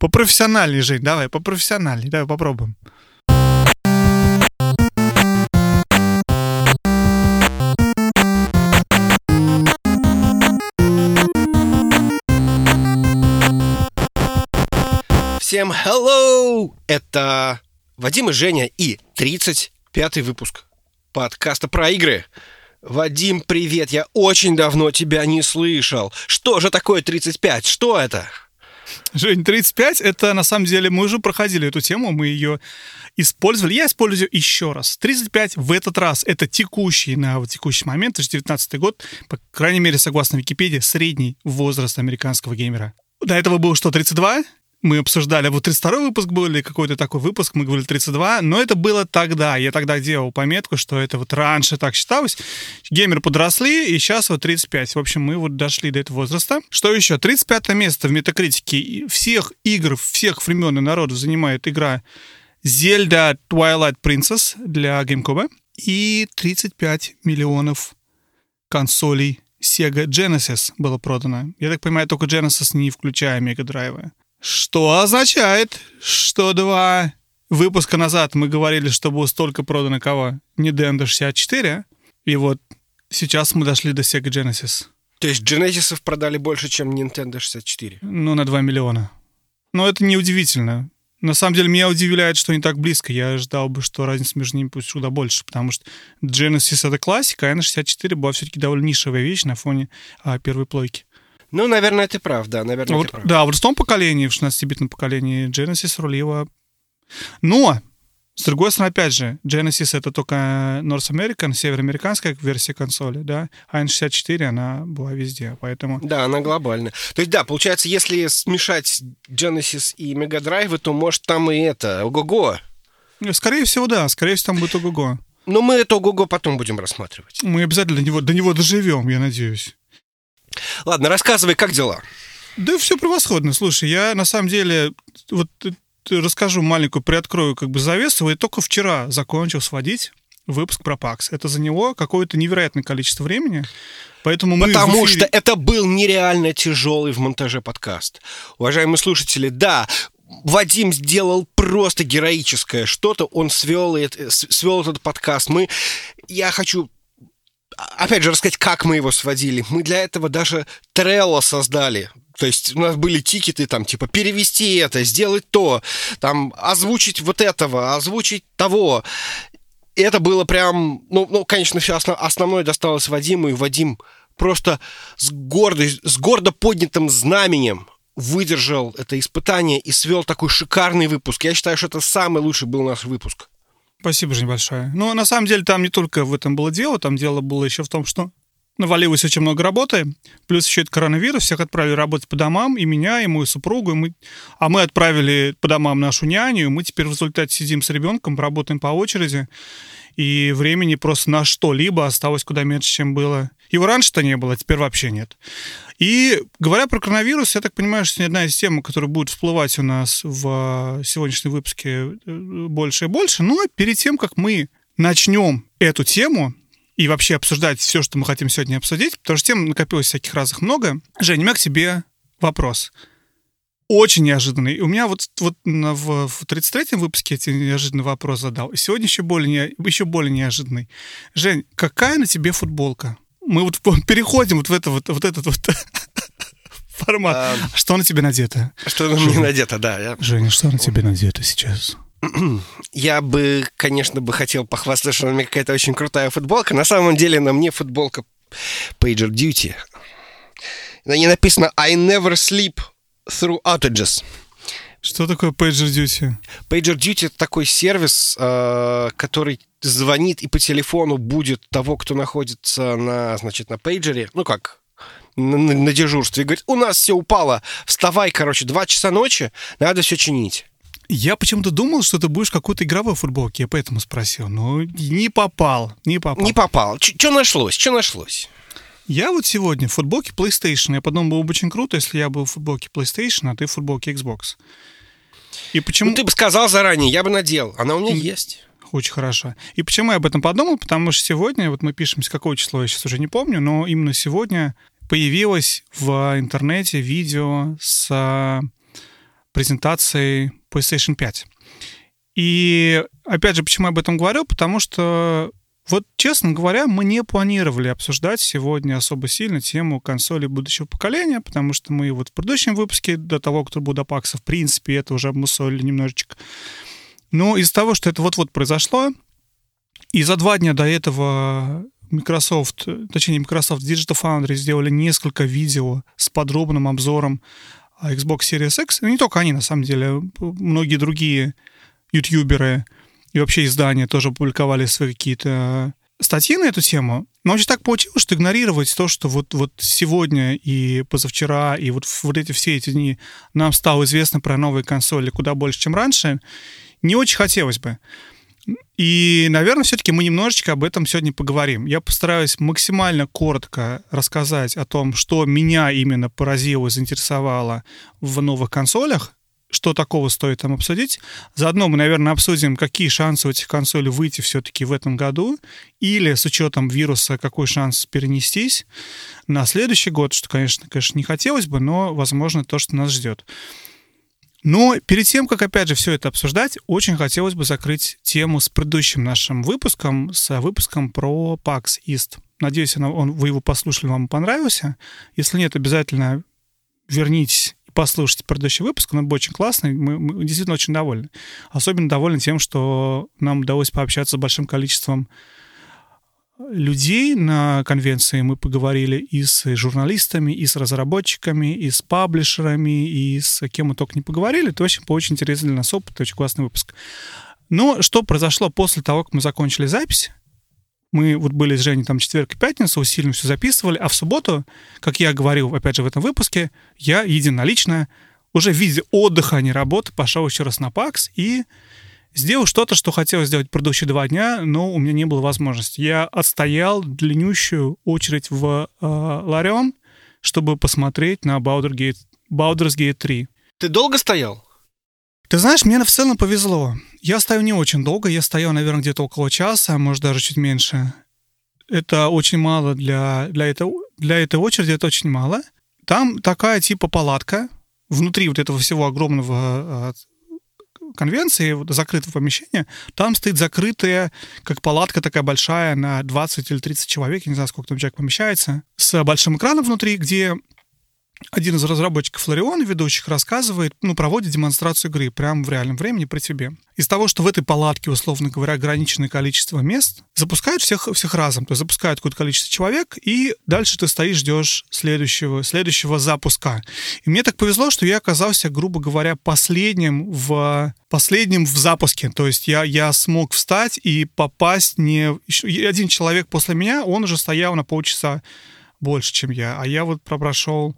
Попрофессиональней, Жень, давай, попрофессиональней. Давай попробуем. Всем hello! Это Вадим и Женя и 35-й выпуск подкаста про игры. Вадим, привет, я очень давно тебя не слышал. Что же такое 35? Что это? Жень, 35 это на самом деле мы уже проходили эту тему, мы ее использовали. Я использую еще раз. 35 в этот раз это текущий на вот текущий момент, 2019 год, по крайней мере, согласно Википедии, средний возраст американского геймера. До этого было что, 32? Мы обсуждали, вот 32 выпуск был или какой-то такой выпуск, мы говорили 32, но это было тогда. Я тогда делал пометку, что это вот раньше так считалось. Геймеры подросли, и сейчас вот 35. В общем, мы вот дошли до этого возраста. Что еще? 35 место в метакритике всех игр, всех времен и народов занимает игра Zelda Twilight Princess для GameCube. И 35 миллионов консолей Sega Genesis было продано. Я так понимаю, только Genesis, не включая Mega Drive. Что означает, что два выпуска назад мы говорили, что было столько продано кого? Nintendo 64, и вот сейчас мы дошли до Sega Genesis. То есть Genesis продали больше, чем Nintendo 64? Ну, на 2 миллиона. Но это неудивительно. На самом деле, меня удивляет, что не так близко. Я ожидал бы, что разница между ними пусть куда больше, потому что Genesis — это классика, а N64 была все-таки довольно нишевая вещь на фоне а, первой плойки. Ну, наверное, ты прав, да, наверное, вот, ты прав. Да, в том поколении, в 16-битном поколении, Genesis рулила. Но, с другой стороны, опять же, Genesis — это только North American, североамериканская версия консоли, да, а N64, она была везде, поэтому... Да, она глобальная. То есть, да, получается, если смешать Genesis и Mega Drive, то, может, там и это, ого-го. Скорее всего, да, скорее всего, там будет ого-го. Но мы это ого-го потом будем рассматривать. Мы обязательно до него, до него доживем, я надеюсь. Ладно, рассказывай, как дела? Да все превосходно. Слушай, я на самом деле вот расскажу маленькую, приоткрою как бы завесу. Я только вчера закончил сводить выпуск про ПАКС. Это за него какое-то невероятное количество времени. Поэтому мы Потому эфире... что это был нереально тяжелый в монтаже подкаст. Уважаемые слушатели, да, Вадим сделал просто героическое что-то. Он свел, свел этот подкаст. Мы, я хочу опять же, рассказать, как мы его сводили. Мы для этого даже Trello создали. То есть у нас были тикеты, там, типа, перевести это, сделать то, там, озвучить вот этого, озвучить того. И это было прям, ну, ну конечно, все основ, основное досталось Вадиму, и Вадим просто с, гордой, с гордо поднятым знаменем выдержал это испытание и свел такой шикарный выпуск. Я считаю, что это самый лучший был наш выпуск. Спасибо, Жень, большое. Но на самом деле там не только в этом было дело, там дело было еще в том, что навалилось очень много работы, плюс еще это коронавирус, всех отправили работать по домам, и меня, и мою супругу, и мы... а мы отправили по домам нашу няню, и мы теперь в результате сидим с ребенком, работаем по очереди, и времени просто на что-либо осталось куда меньше, чем было. Его раньше-то не было, а теперь вообще нет. И говоря про коронавирус, я так понимаю, что одна из тем, которая будет всплывать у нас в сегодняшнем выпуске э, больше и больше. Но перед тем, как мы начнем эту тему, и вообще обсуждать все, что мы хотим сегодня обсудить, потому что тем накопилось всяких разных много. Женя, у меня к тебе вопрос. Очень неожиданный. У меня вот, вот в, в 33-м выпуске эти неожиданный вопрос задал. И сегодня еще более, еще более неожиданный. Жень, какая на тебе футболка? Мы вот переходим вот в это вот, вот этот вот формат. А, что на тебе надето? Что на мне надето, да. Я... Женя, что на тебе надето сейчас? Я бы, конечно, бы хотел похвастаться, что на мне какая-то очень крутая футболка. На самом деле на мне футболка Pager Duty. На ней написано «I never sleep through outages». Что такое PagerDuty? PagerDuty — это такой сервис, э, который звонит и по телефону будет того, кто находится на, значит, на пейджере, ну как, на, на дежурстве, и говорит, у нас все упало, вставай, короче, два часа ночи, надо все чинить. Я почему-то думал, что ты будешь какой-то игровой футболке, я поэтому спросил. Но не попал, не попал. Не попал. Что нашлось? Что нашлось? Я вот сегодня в футболке PlayStation. Я подумал, было бы очень круто, если я был в футболке PlayStation, а ты в футболке Xbox. И почему... Ну, ты бы сказал заранее, я бы надел. Она у меня есть. Очень хорошо. И почему я об этом подумал? Потому что сегодня, вот мы пишем, с какого числа, я сейчас уже не помню, но именно сегодня появилось в интернете видео с презентации PlayStation 5. И опять же, почему я об этом говорю? Потому что вот, честно говоря, мы не планировали обсуждать сегодня особо сильно тему консолей будущего поколения, потому что мы вот в предыдущем выпуске, до того, кто был до Пакса, в принципе, это уже обмусолили немножечко. Но из-за того, что это вот-вот произошло, и за два дня до этого Microsoft, точнее, Microsoft Digital Foundry сделали несколько видео с подробным обзором Xbox Series X. И не только они, на самом деле, многие другие ютуберы и вообще издания тоже публиковали свои какие-то статьи на эту тему. Но очень так получилось, что игнорировать то, что вот, вот сегодня и позавчера, и вот, вот эти все эти дни нам стало известно про новые консоли куда больше, чем раньше, не очень хотелось бы. И, наверное, все-таки мы немножечко об этом сегодня поговорим. Я постараюсь максимально коротко рассказать о том, что меня именно поразило и заинтересовало в новых консолях, что такого стоит там обсудить. Заодно мы, наверное, обсудим, какие шансы у этих консолей выйти все-таки в этом году, или с учетом вируса, какой шанс перенестись на следующий год, что, конечно, конечно, не хотелось бы, но, возможно, то, что нас ждет. Но перед тем, как, опять же, все это обсуждать, очень хотелось бы закрыть тему с предыдущим нашим выпуском, с выпуском про PAX East. Надеюсь, он, вы его послушали, вам понравился. Если нет, обязательно вернитесь послушайте предыдущий выпуск. Он был очень классный, мы, мы действительно очень довольны. Особенно довольны тем, что нам удалось пообщаться с большим количеством людей на конвенции мы поговорили и с журналистами, и с разработчиками, и с паблишерами, и с кем мы только не поговорили. Это очень, очень интересный для нас опыт, очень классный выпуск. Но что произошло после того, как мы закончили запись? Мы вот были с Женей там четверг и пятница, усиленно все записывали, а в субботу, как я говорил, опять же, в этом выпуске, я единолично уже в виде отдыха, а не работы, пошел еще раз на ПАКС и Сделал что-то, что хотел сделать предыдущие два дня, но у меня не было возможности. Я отстоял длиннющую очередь в э, Ларион, чтобы посмотреть на Baldur's Gate, Baldur's Gate 3. Ты долго стоял? Ты знаешь, мне в целом повезло. Я стою не очень долго, я стою, наверное, где-то около часа, может, даже чуть меньше. Это очень мало для, для, этого, для этой очереди, это очень мало. Там такая типа палатка, внутри вот этого всего огромного а, конвенции, вот, закрытого помещения, там стоит закрытая, как палатка такая большая на 20 или 30 человек, я не знаю, сколько там человек помещается, с большим экраном внутри, где один из разработчиков Лариона, ведущих, рассказывает, ну, проводит демонстрацию игры прямо в реальном времени при тебе. Из того, что в этой палатке, условно говоря, ограниченное количество мест, запускают всех, всех разом. То есть запускают какое-то количество человек, и дальше ты стоишь, ждешь следующего, следующего запуска. И мне так повезло, что я оказался, грубо говоря, последним в последним в запуске. То есть я, я смог встать и попасть не... Один человек после меня, он уже стоял на полчаса больше, чем я, а я вот прошел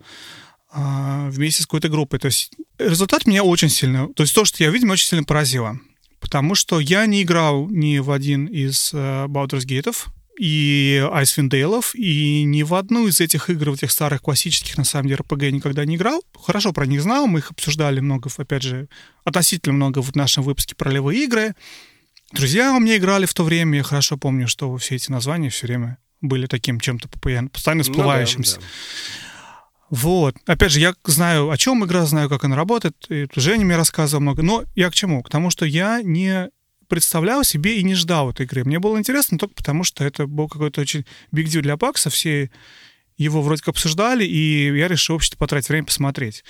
а, вместе с какой-то группой. То есть результат меня очень сильно, то есть то, что я видел, меня очень сильно поразило. Потому что я не играл ни в один из uh, Baldur's Gate и Icewind Dale, и ни в одну из этих игр, в этих старых классических, на самом деле, RPG никогда не играл. Хорошо про них знал, мы их обсуждали много, опять же, относительно много в нашем выпуске про левые игры. Друзья у меня играли в то время, я хорошо помню, что все эти названия все время были таким чем-то постоянно всплывающимся. Ну, да, да. Вот. Опять же, я знаю, о чем игра, знаю, как она работает. И Женя мне рассказывал много. Но я к чему? К тому, что я не представлял себе и не ждал этой игры. Мне было интересно только потому, что это был какой-то очень биг дил для Пакса. Все его вроде как обсуждали, и я решил вообще потратить время посмотреть.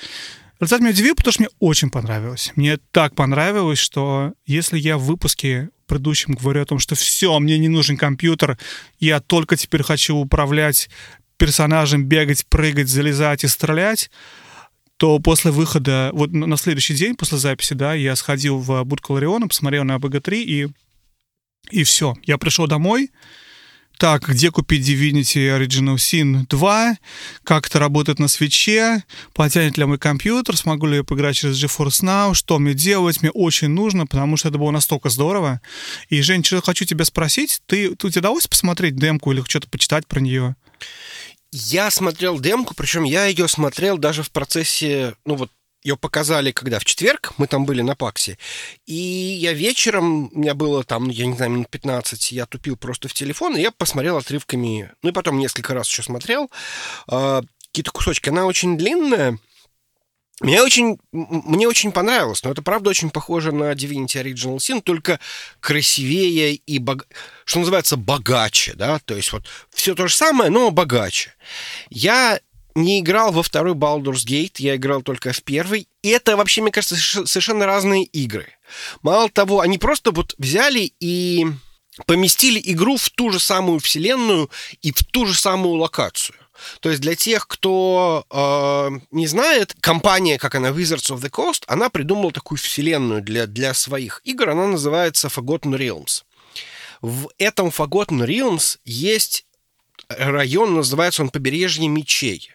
Результат меня удивил, потому что мне очень понравилось. Мне так понравилось, что если я в выпуске предыдущем говорю о том, что все, мне не нужен компьютер, я только теперь хочу управлять персонажем, бегать, прыгать, залезать и стрелять, то после выхода, вот на следующий день после записи, да, я сходил в будку Лариона, посмотрел на БГ-3 и, и все. Я пришел домой, так, где купить Divinity Original Sin 2, как это работает на свече, потянет ли мой компьютер, смогу ли я поиграть через GeForce Now, что мне делать, мне очень нужно, потому что это было настолько здорово. И, Жень, что хочу тебя спросить, ты, ты тебе удалось посмотреть демку или что-то почитать про нее? Я смотрел демку, причем я ее смотрел даже в процессе, ну вот ее показали, когда в четверг, мы там были на Паксе, и я вечером, у меня было там, я не знаю, минут 15, я тупил просто в телефон, и я посмотрел отрывками, ну и потом несколько раз еще смотрел, э, какие-то кусочки. Она очень длинная, Мне очень, мне очень понравилось, но это правда очень похоже на Divinity Original Sin, только красивее и, бог... что называется, богаче, да, то есть вот все то же самое, но богаче. Я не играл во второй Baldur's Gate, я играл только в первый. И это вообще, мне кажется, совершенно разные игры. Мало того, они просто вот взяли и поместили игру в ту же самую вселенную и в ту же самую локацию. То есть для тех, кто э, не знает, компания, как она Wizards of the Coast, она придумала такую вселенную для, для своих игр. Она называется Forgotten Realms. В этом Forgotten Realms есть район, называется он Побережье мечей.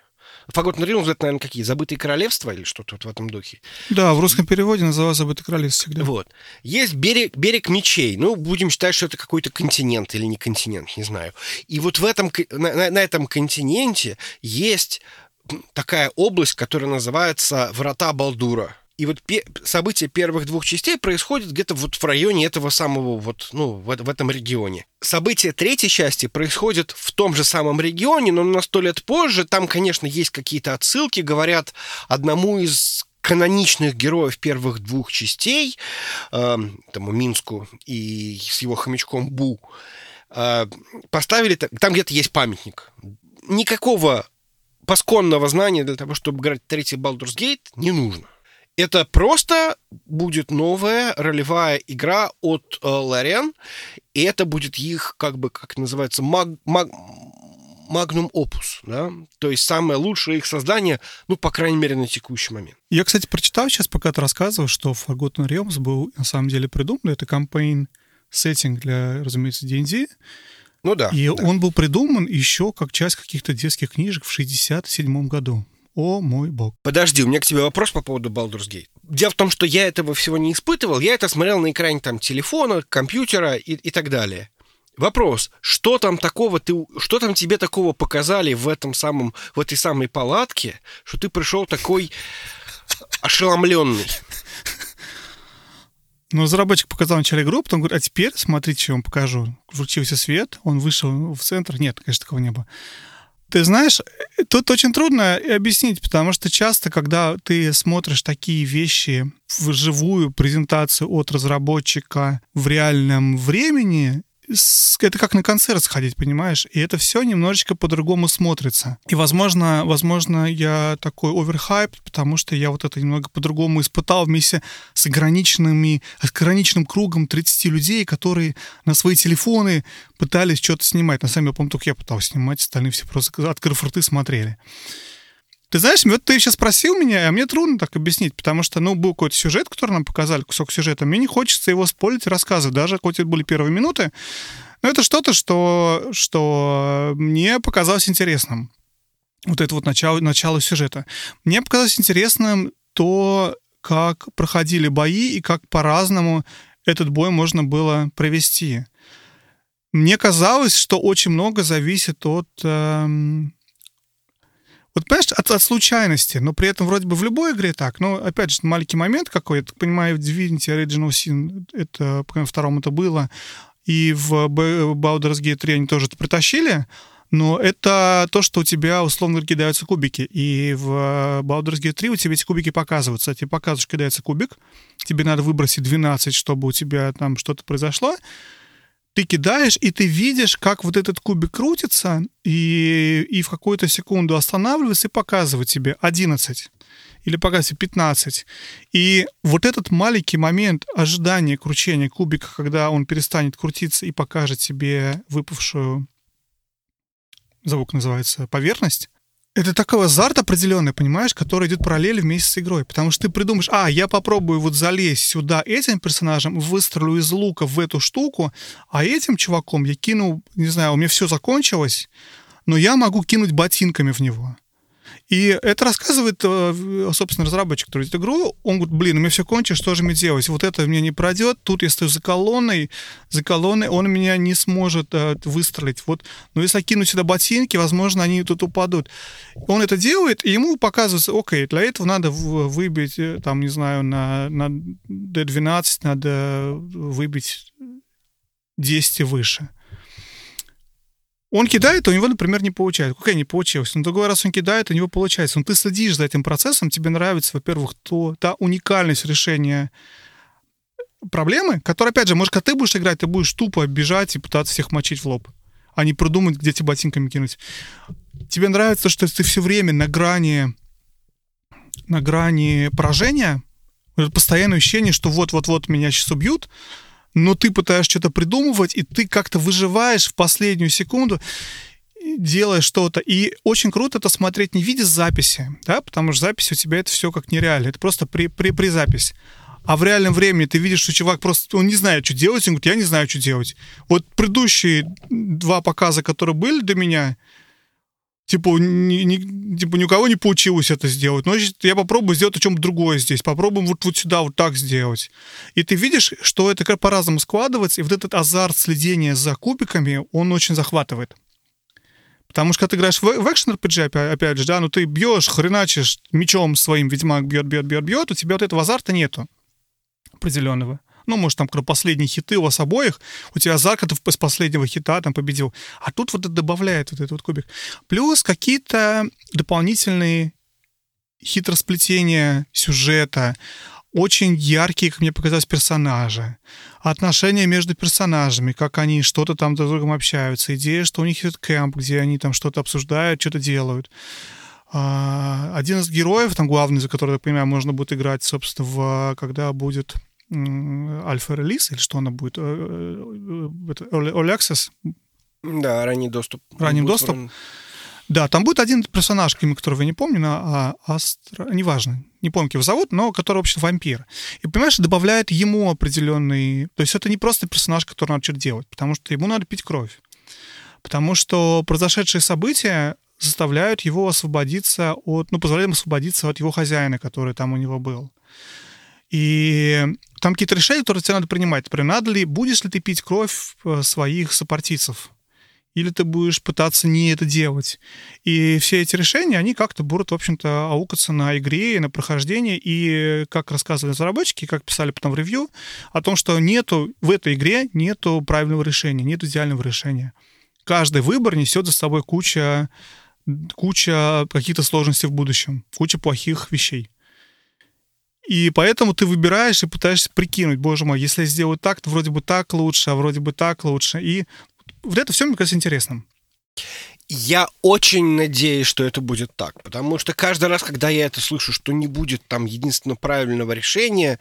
Forgotten Realms это, наверное, какие? Забытые королевства или что-то вот в этом духе? Да, в русском переводе называлось Забытые королевства всегда. Вот. Есть берег, берег мечей. Ну, будем считать, что это какой-то континент или не континент, не знаю. И вот в этом, на, на этом континенте есть такая область, которая называется Врата Балдура. И вот пе- события первых двух частей происходят где-то вот в районе этого самого вот, ну, в, в этом регионе. События третьей части происходят в том же самом регионе, но на сто лет позже. Там, конечно, есть какие-то отсылки, говорят одному из каноничных героев первых двух частей, э, тому Минску и с его хомячком Бу, э, поставили, там где-то есть памятник. Никакого пасконного знания для того, чтобы играть третий Baldur's Gate, не нужно. Это просто будет новая ролевая игра от э, Ларен, и это будет их, как бы, как называется, маг, маг, магнум опус, да, то есть самое лучшее их создание, ну, по крайней мере, на текущий момент. Я, кстати, прочитал сейчас, пока ты рассказывал, что Forgotten Realms был на самом деле придуман, это кампейн сеттинг для, разумеется, D&D, ну да. И да. он был придуман еще как часть каких-то детских книжек в 67 году. О мой бог. Подожди, у меня к тебе вопрос по поводу Baldur's Gate. Дело в том, что я этого всего не испытывал. Я это смотрел на экране там телефона, компьютера и, и так далее. Вопрос, что там такого ты, что там тебе такого показали в этом самом, в этой самой палатке, что ты пришел такой ошеломленный? Ну, разработчик показал начале игру, потом говорит, а теперь смотрите, что я вам покажу. Включился свет, он вышел в центр. Нет, конечно, такого не было. Ты знаешь, тут очень трудно объяснить, потому что часто, когда ты смотришь такие вещи в живую презентацию от разработчика в реальном времени, это как на концерт сходить, понимаешь? И это все немножечко по-другому смотрится. И, возможно, возможно, я такой оверхайп, потому что я вот это немного по-другому испытал вместе с ограниченными, с ограниченным кругом 30 людей, которые на свои телефоны пытались что-то снимать. На самом деле, я помню, только я пытался снимать, остальные все просто, открыв рты, смотрели. Ты знаешь, вот ты сейчас спросил меня, а мне трудно так объяснить, потому что, ну, был какой-то сюжет, который нам показали, кусок сюжета. Мне не хочется его спорить рассказывать, даже хоть это были первые минуты. Но это что-то, что, что мне показалось интересным. Вот это вот начало, начало сюжета. Мне показалось интересным то, как проходили бои и как по-разному этот бой можно было провести. Мне казалось, что очень много зависит от... Эм, вот, понимаешь, от, от случайности, но при этом вроде бы в любой игре так. Но, опять же, маленький момент какой, я так понимаю, в Divinity Original Sin, это, по втором это было, и в Baldur's Gate 3 они тоже это притащили, но это то, что у тебя, условно говоря, кидаются кубики. И в Baldur's Gate 3 у тебя эти кубики показываются. Тебе показываешь, кидается кубик, тебе надо выбросить 12, чтобы у тебя там что-то произошло, ты кидаешь, и ты видишь, как вот этот кубик крутится, и, и в какую-то секунду останавливается и показывает тебе 11 или показывает 15. И вот этот маленький момент ожидания кручения кубика, когда он перестанет крутиться и покажет тебе выпавшую, звук называется, поверхность, это такой азарт определенный, понимаешь, который идет параллельно вместе с игрой. Потому что ты придумаешь, а, я попробую вот залезть сюда этим персонажем, выстрелю из лука в эту штуку, а этим чуваком я кину, не знаю, у меня все закончилось, но я могу кинуть ботинками в него. И это рассказывает, э, собственно, разработчик, который эту игру. Он говорит, блин, у меня все кончилось, что же мне делать? Вот это мне не пройдет, тут я стою за колонной, за колонной он меня не сможет э, выстрелить. Вот, но если я кину сюда ботинки, возможно, они тут упадут. Он это делает, и ему показывается, окей, для этого надо выбить, э, там, не знаю, на, на D12 надо выбить 10 и выше. Он кидает, а у него, например, не получается. Какая не получилось? Но другой раз он кидает, у него получается. Но ты следишь за этим процессом, тебе нравится, во-первых, то, та уникальность решения проблемы, которая, опять же, может, когда ты будешь играть, ты будешь тупо бежать и пытаться всех мочить в лоб, а не продумать, где тебе ботинками кинуть. Тебе нравится, что ты все время на грани, на грани поражения, постоянное ощущение, что вот-вот-вот меня сейчас убьют, но ты пытаешься что-то придумывать, и ты как-то выживаешь в последнюю секунду, делая что-то. И очень круто это смотреть не в виде записи, да, потому что запись у тебя это все как нереально. Это просто при, при, при запись. А в реальном времени ты видишь, что чувак просто, он не знает, что делать, он говорит, я не знаю, что делать. Вот предыдущие два показа, которые были до меня, типа, ни, ни, типа, ни у кого не получилось это сделать. Но значит, я попробую сделать о чем-то другое здесь. Попробуем вот, вот сюда вот так сделать. И ты видишь, что это как по-разному складывается, и вот этот азарт следения за кубиками, он очень захватывает. Потому что когда ты играешь в, в экшен RPG, опять, опять же, да, ну ты бьешь, хреначишь мечом своим, ведьмак бьет, бьет, бьет, бьет, у тебя вот этого азарта нету определенного ну, может, там, последние хиты у вас обоих, у тебя Закатов из последнего хита там победил. А тут вот это добавляет вот этот вот кубик. Плюс какие-то дополнительные хитросплетения сюжета, очень яркие, как мне показалось, персонажи, отношения между персонажами, как они что-то там друг с другом общаются, идея, что у них есть кемп, где они там что-то обсуждают, что-то делают. А, один из героев, там главный, за которого, я понимаю, можно будет играть, собственно, в, когда будет альфа-релиз, или что она будет? Э, э, Early Access? Да, ранний доступ. Ранний доступ. Да, там будет один персонаж, имя которого я не помню, а, Астра, неважно, не помню, как его зовут, но который, вообще вампир. И, понимаешь, добавляет ему определенный... То есть это не просто персонаж, который надо что-то делать, потому что ему надо пить кровь. Потому что произошедшие события заставляют его освободиться от... Ну, позволяют ему освободиться от его хозяина, который там у него был. И там какие-то решения, которые тебе надо принимать. Например, надо ли, будешь ли ты пить кровь э, своих сопартийцев? Или ты будешь пытаться не это делать? И все эти решения, они как-то будут, в общем-то, аукаться на игре, на прохождении. И, как рассказывали разработчики, как писали потом в ревью, о том, что нету в этой игре нету правильного решения, нет идеального решения. Каждый выбор несет за собой куча, куча каких-то сложностей в будущем, куча плохих вещей. И поэтому ты выбираешь и пытаешься прикинуть, боже мой, если я сделаю так, то вроде бы так лучше, а вроде бы так лучше. И вот это все, мне кажется, интересным. Я очень надеюсь, что это будет так, потому что каждый раз, когда я это слышу, что не будет там единственного правильного решения,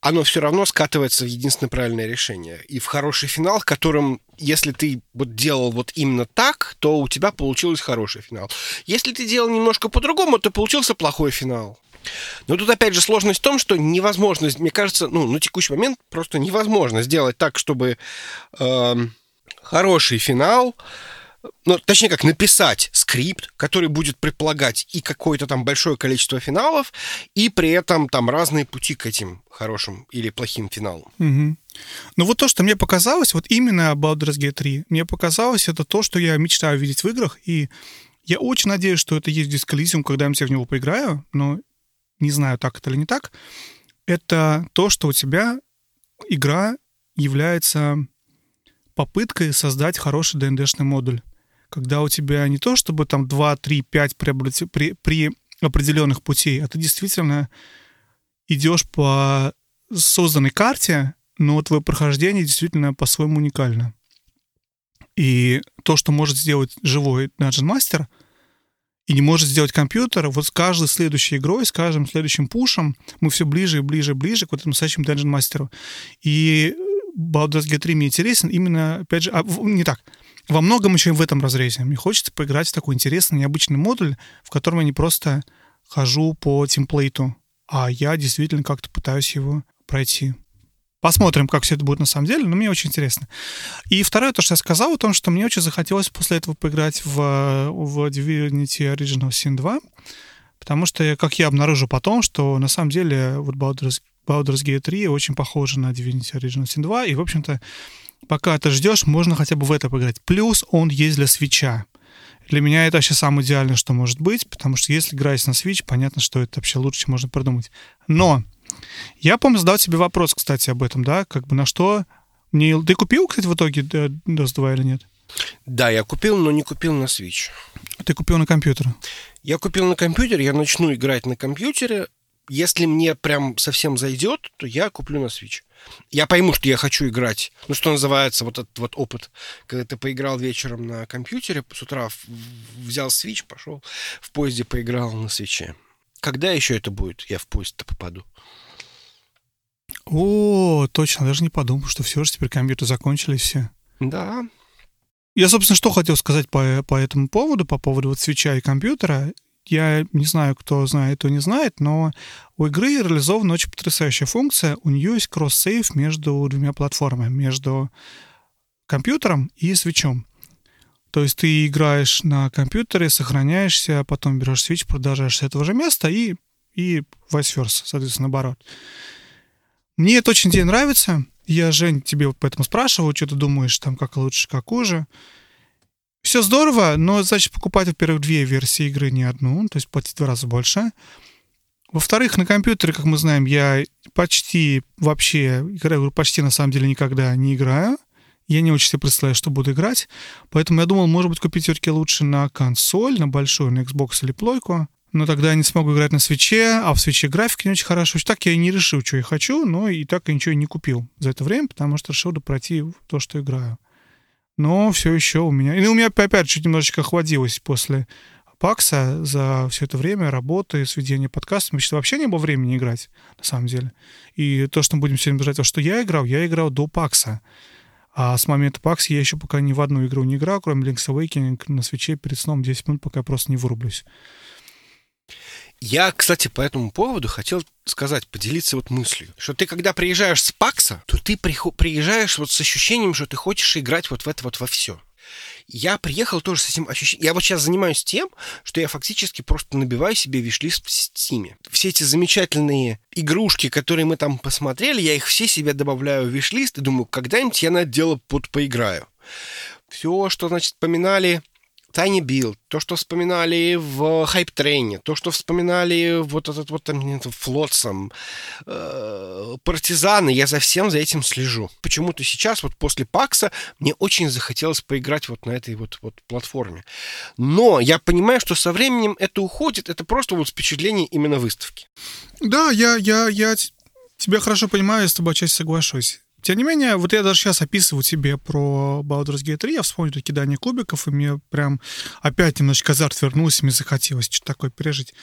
оно все равно скатывается в единственное правильное решение. И в хороший финал, в котором, если ты вот делал вот именно так, то у тебя получился хороший финал. Если ты делал немножко по-другому, то получился плохой финал. Но тут опять же сложность в том, что невозможно, мне кажется, ну, на текущий момент просто невозможно сделать так, чтобы э, хороший финал, ну, точнее как, написать скрипт, который будет предполагать и какое-то там большое количество финалов, и при этом там разные пути к этим хорошим или плохим финалам. Угу. Ну вот то, что мне показалось, вот именно Baldur's Gate 3, мне показалось, это то, что я мечтаю видеть в играх, и я очень надеюсь, что это есть Disc Elysium, когда я в него поиграю, но не знаю, так это или не так, это то, что у тебя игра является попыткой создать хороший ДНДшный модуль. Когда у тебя не то, чтобы там 2, 3, 5 при, при, при определенных путей, а ты действительно идешь по созданной карте, но твое прохождение действительно по-своему уникально. И то, что может сделать живой Dungeon Master — и не может сделать компьютер, вот с каждой следующей игрой, с каждым следующим пушем мы все ближе и ближе и ближе к вот этому настоящему Dungeon Master. И Baldur's Gate 3 мне интересен именно, опять же, а, не так, во многом еще и в этом разрезе. Мне хочется поиграть в такой интересный, необычный модуль, в котором я не просто хожу по темплейту, а я действительно как-то пытаюсь его пройти. Посмотрим, как все это будет на самом деле, но мне очень интересно. И второе, то, что я сказал, о том, что мне очень захотелось после этого поиграть в, в Divinity Original Sin 2, потому что, как я обнаружил потом, что на самом деле вот Baldur's, Baldur's Gate 3 очень похожа на Divinity Original Sin 2, и, в общем-то, пока ты ждешь, можно хотя бы в это поиграть. Плюс он есть для свеча. Для меня это вообще самое идеальное, что может быть, потому что если играть на Switch, понятно, что это вообще лучше, чем можно придумать. Но я, помню, задал себе вопрос, кстати, об этом, да, как бы на что... Мне... Ты купил, кстати, в итоге DOS 2 или нет? Да, я купил, но не купил на Switch. Ты купил на компьютер? Я купил на компьютере, я начну играть на компьютере. Если мне прям совсем зайдет, то я куплю на Switch. Я пойму, что я хочу играть. Ну, что называется, вот этот вот опыт, когда ты поиграл вечером на компьютере, с утра взял Switch, пошел в поезде поиграл на свече. Когда еще это будет? Я в поезд-то попаду. О, точно, даже не подумал, что все же теперь компьютеры закончились все. Да. Я, собственно, что хотел сказать по, по этому поводу, по поводу вот свеча и компьютера. Я не знаю, кто знает, кто не знает, но у игры реализована очень потрясающая функция. У нее есть кросс-сейв между двумя платформами, между компьютером и свечом. То есть ты играешь на компьютере, сохраняешься, потом берешь свич, продолжаешь с этого же места и, и vice versa, соответственно, наоборот. Мне это очень тебе нравится. Я, Жень, тебе поэтому спрашиваю, что ты думаешь, там, как лучше, как хуже. Все здорово, но значит покупать, во-первых, две версии игры, не одну, то есть платить в два раза больше. Во-вторых, на компьютере, как мы знаем, я почти вообще играю, почти на самом деле никогда не играю. Я не очень себе представляю, что буду играть. Поэтому я думал, может быть, купить все-таки лучше на консоль, на большую, на Xbox или плойку. Но тогда я не смогу играть на свече, а в свече графика не очень хорошо. Так я и не решил, что я хочу, но и так я ничего и не купил за это время, потому что решил пройти то, что играю. Но все еще у меня... И у меня опять чуть немножечко охладилось после Пакса за все это время работы, сведения подкастов. Что вообще не было времени играть, на самом деле. И то, что мы будем сегодня бежать, то, что я играл, я играл до Пакса. А с момента Пакса я еще пока ни в одну игру не играл, кроме Link's Awakening на свече перед сном 10 минут, пока я просто не вырублюсь. Я, кстати, по этому поводу хотел сказать, поделиться вот мыслью, что ты, когда приезжаешь с Пакса, то ты приезжаешь вот с ощущением, что ты хочешь играть вот в это вот во все. Я приехал тоже с этим ощущением. Я вот сейчас занимаюсь тем, что я фактически просто набиваю себе виш-лист в Steam. Все эти замечательные игрушки, которые мы там посмотрели, я их все себе добавляю в виш-лист и думаю, когда-нибудь я на это дело под поиграю. Все, что, значит, поминали Tiny Build, то, что вспоминали в Hype Train, то, что вспоминали вот этот вот там Флотсом, э, партизаны, я за всем за этим слежу. Почему-то сейчас, вот после Пакса, мне очень захотелось поиграть вот на этой вот, вот платформе. Но я понимаю, что со временем это уходит, это просто вот впечатление именно выставки. Да, я, я, я тебя хорошо понимаю, я с тобой отчасти соглашусь. Тем не менее, вот я даже сейчас описываю тебе про Baldur's Gate 3, я вспомнил кидание кубиков, и мне прям опять немножечко азарт вернулся, мне захотелось что-то такое пережить.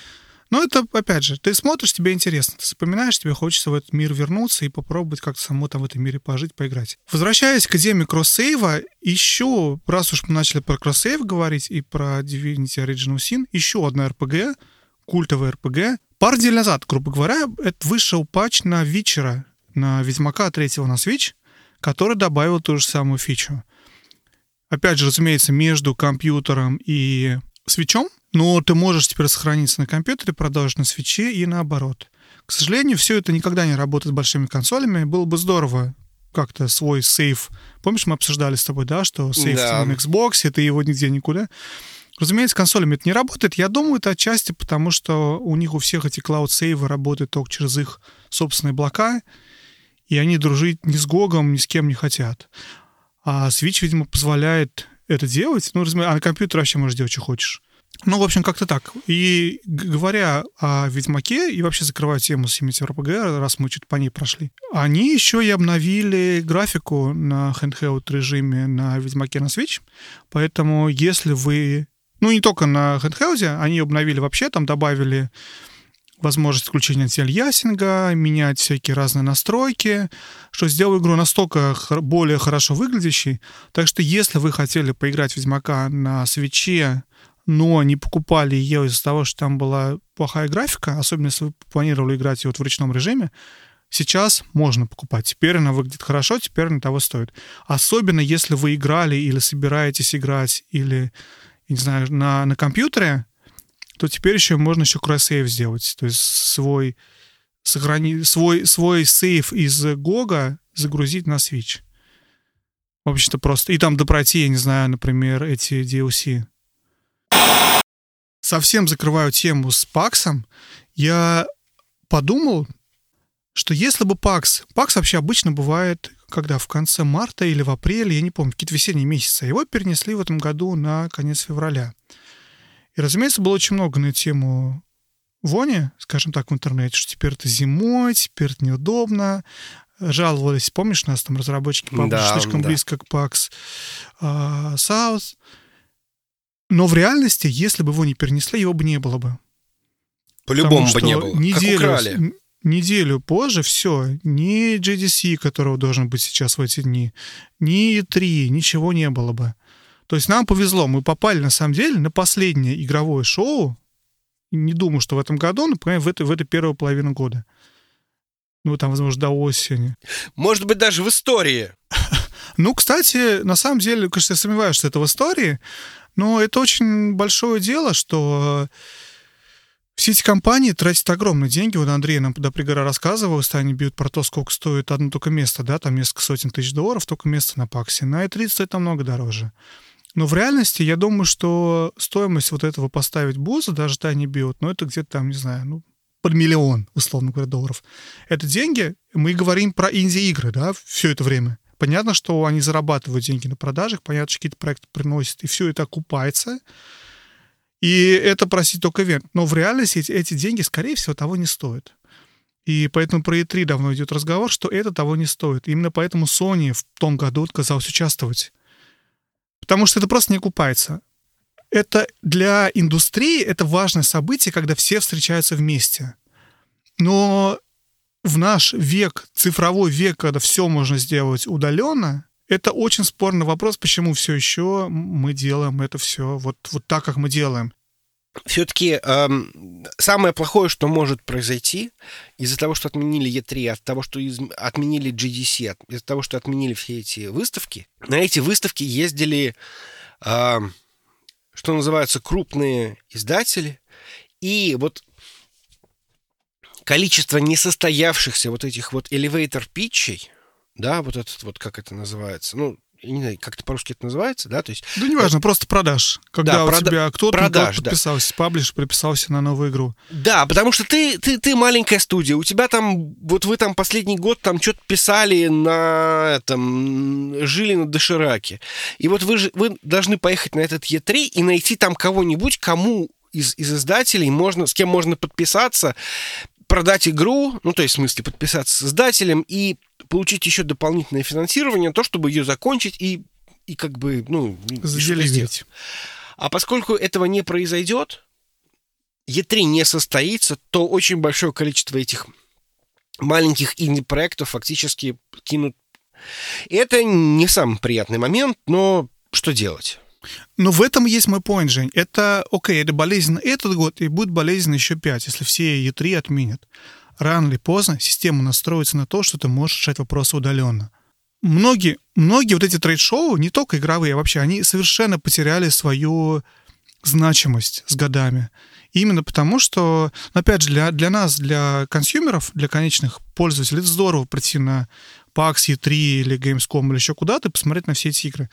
Но это, опять же, ты смотришь, тебе интересно, ты запоминаешь, тебе хочется в этот мир вернуться и попробовать как-то само там в этом мире пожить, поиграть. Возвращаясь к теме кроссейва, еще, раз уж мы начали про кроссейв говорить и про Divinity Original Sin, еще одна RPG, культовая RPG. Пару недель назад, грубо говоря, это вышел патч на Вичера, на Ведьмака 3 на Switch, который добавил ту же самую фичу. Опять же, разумеется, между компьютером и свечом, но ты можешь теперь сохраниться на компьютере, продолжить на свече и наоборот. К сожалению, все это никогда не работает с большими консолями. Было бы здорово как-то свой сейф. Помнишь, мы обсуждали с тобой, да, что сейф да. на Xbox, это его нигде никуда. Разумеется, с консолями это не работает. Я думаю, это отчасти потому, что у них у всех эти клауд-сейвы работают только через их собственные блока, и они дружить ни с Гогом, ни с кем не хотят. А Switch, видимо, позволяет это делать. Ну, разумеется, а на компьютере вообще можешь делать, что хочешь. Ну, в общем, как-то так. И говоря о Ведьмаке, и вообще закрывая тему с RPG, раз мы чуть по ней прошли, они еще и обновили графику на handheld режиме на Ведьмаке на Switch. Поэтому если вы... Ну, не только на handheld, они обновили вообще, там добавили возможность включения антиальясинга, менять всякие разные настройки, что сделал игру настолько более хорошо выглядящей. Так что если вы хотели поиграть в Ведьмака на свече, но не покупали ее из-за того, что там была плохая графика, особенно если вы планировали играть ее вот в ручном режиме, сейчас можно покупать. Теперь она выглядит хорошо, теперь она того стоит. Особенно если вы играли или собираетесь играть, или, не знаю, на, на компьютере, то теперь еще можно еще кросс-сейв сделать. То есть свой, сохрани, свой, свой сейв из Гога загрузить на Switch. В общем-то, просто. И там допройти, я не знаю, например, эти DLC. Совсем закрываю тему с Паксом. Я подумал, что если бы ПАКС... ПАКС вообще обычно бывает, когда в конце марта или в апреле, я не помню, какие-то весенние месяцы. Его перенесли в этом году на конец февраля. И, разумеется, было очень много на тему вони, скажем так, в интернете, что теперь это зимой, теперь это неудобно. Жаловались, помнишь, нас там разработчики паблиш Да, слишком да. близко к PAX а, South. Но в реальности, если бы его не перенесли, его бы не было бы. По-любому бы не было. Как Неделю, украли. н- неделю позже все, ни GDC, которого должен быть сейчас в эти дни, ни E3, ничего не было бы. То есть нам повезло, мы попали на самом деле на последнее игровое шоу. Не думаю, что в этом году, но понимаете, в эту, в эту первую половину года. Ну, там, возможно, до осени. Может быть, даже в истории. Ну, кстати, на самом деле, конечно, я сомневаюсь, что это в истории, но это очень большое дело, что все эти компании тратят огромные деньги. Вот Андрей нам до пригора рассказывал, Стани бьют про то, сколько стоит одно только место, да, там несколько сотен тысяч долларов, только место на Паксе. На E3 стоит намного дороже. Но в реальности, я думаю, что стоимость вот этого поставить буза, даже Тайни бьют, ну, это где-то там, не знаю, ну, под миллион, условно говоря, долларов. Это деньги, мы говорим про инди-игры, да, все это время. Понятно, что они зарабатывают деньги на продажах, понятно, что какие-то проекты приносят, и все это окупается. И это просить только вент. Но в реальности эти, эти деньги, скорее всего, того не стоят. И поэтому про E3 давно идет разговор, что это того не стоит. Именно поэтому Sony в том году отказалась участвовать. Потому что это просто не окупается. Это для индустрии это важное событие, когда все встречаются вместе. Но в наш век, цифровой век, когда все можно сделать удаленно, это очень спорный вопрос, почему все еще мы делаем это все вот, вот так, как мы делаем. Все-таки самое плохое, что может произойти из-за того, что отменили E3, от того, что из- отменили GDC, от- из-за того, что отменили все эти выставки, на эти выставки ездили, ам, что называется, крупные издатели, и вот количество несостоявшихся вот этих вот elevator питчей, да, вот этот вот, как это называется, ну, не знаю, как это по-русски это называется, да, то есть Да неважно, просто продаж. Когда Да, у прода- тебя кто-то, продаж, да. подписался, паблиш приписался на новую игру. Да, потому что ты, ты, ты маленькая студия, у тебя там, вот вы там последний год там что-то писали на этом, жили на дошираке. И вот вы, же, вы должны поехать на этот Е3 и найти там кого-нибудь, кому из, из издателей можно, с кем можно подписаться, продать игру, ну, то есть, в смысле, подписаться с издателем и получить еще дополнительное финансирование, то, чтобы ее закончить и, и как бы, ну. Заделиверить. А поскольку этого не произойдет, E3 не состоится, то очень большое количество этих маленьких инди-проектов фактически кинут. Это не самый приятный момент, но что делать? Но в этом есть мой point, Жень. Это, окей, это болезненно этот год, и будет болезненно еще пять, если все E3 отменят. Рано или поздно система настроится на то, что ты можешь решать вопросы удаленно. Многие, многие вот эти trade show, не только игровые, а вообще, они совершенно потеряли свою значимость с годами. Именно потому, что, ну, опять же, для, для нас, для consumer ов, для конечных пользователей, это здорово прийти на PAX, E3 или Gamescom или еще куда-то и посмотреть на все эти игры.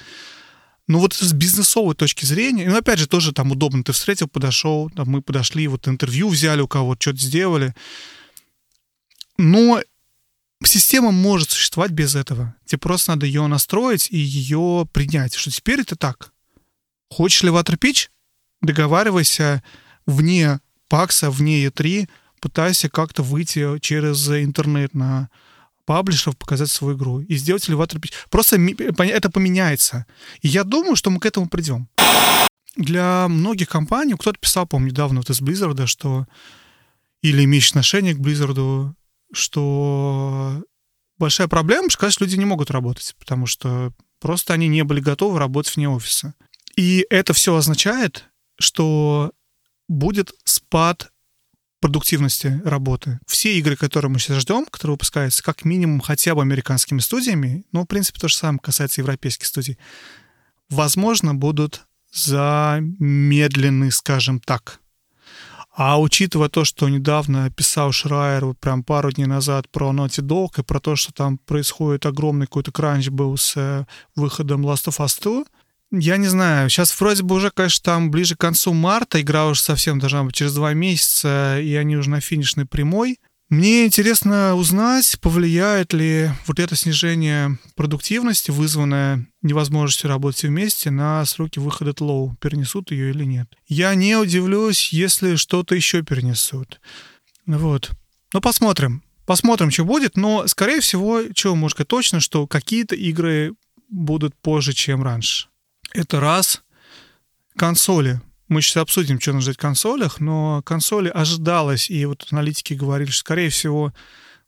Но вот с бизнесовой точки зрения, ну, опять же, тоже там удобно, ты встретил, подошел, там, мы подошли, вот интервью взяли у кого-то, что-то сделали. Но система может существовать без этого. Тебе просто надо ее настроить и ее принять, что теперь это так. Хочешь элеватор пич? Договаривайся вне пакса, вне E3, пытайся как-то выйти через интернет на паблишеров, показать свою игру и сделать элеватор пич. Просто это поменяется. И я думаю, что мы к этому придем. Для многих компаний, кто-то писал, по-моему, недавно вот из Blizzard, что или имеющий отношение к Blizzard, что большая проблема, что, конечно, люди не могут работать, потому что просто они не были готовы работать вне офиса. И это все означает, что будет спад продуктивности работы. Все игры, которые мы сейчас ждем, которые выпускаются как минимум хотя бы американскими студиями, ну, в принципе, то же самое касается европейских студий, возможно, будут замедлены, скажем так. А учитывая то, что недавно писал Шрайер прям пару дней назад про Naughty Dog и про то, что там происходит огромный какой-то кранч был с э, выходом Last of Us 2, я не знаю, сейчас вроде бы уже, конечно, там ближе к концу марта, игра уже совсем должна быть через два месяца, и они уже на финишной прямой. Мне интересно узнать, повлияет ли вот это снижение продуктивности, вызванное невозможностью работать вместе, на сроки выхода ТЛОУ, перенесут ее или нет. Я не удивлюсь, если что-то еще перенесут. Вот. Ну, посмотрим. Посмотрим, что будет, но, скорее всего, что можно сказать точно, что какие-то игры будут позже, чем раньше. Это раз. Консоли. Мы сейчас обсудим, что нужно ждать в консолях, но консоли ожидалось, и вот аналитики говорили, что, скорее всего,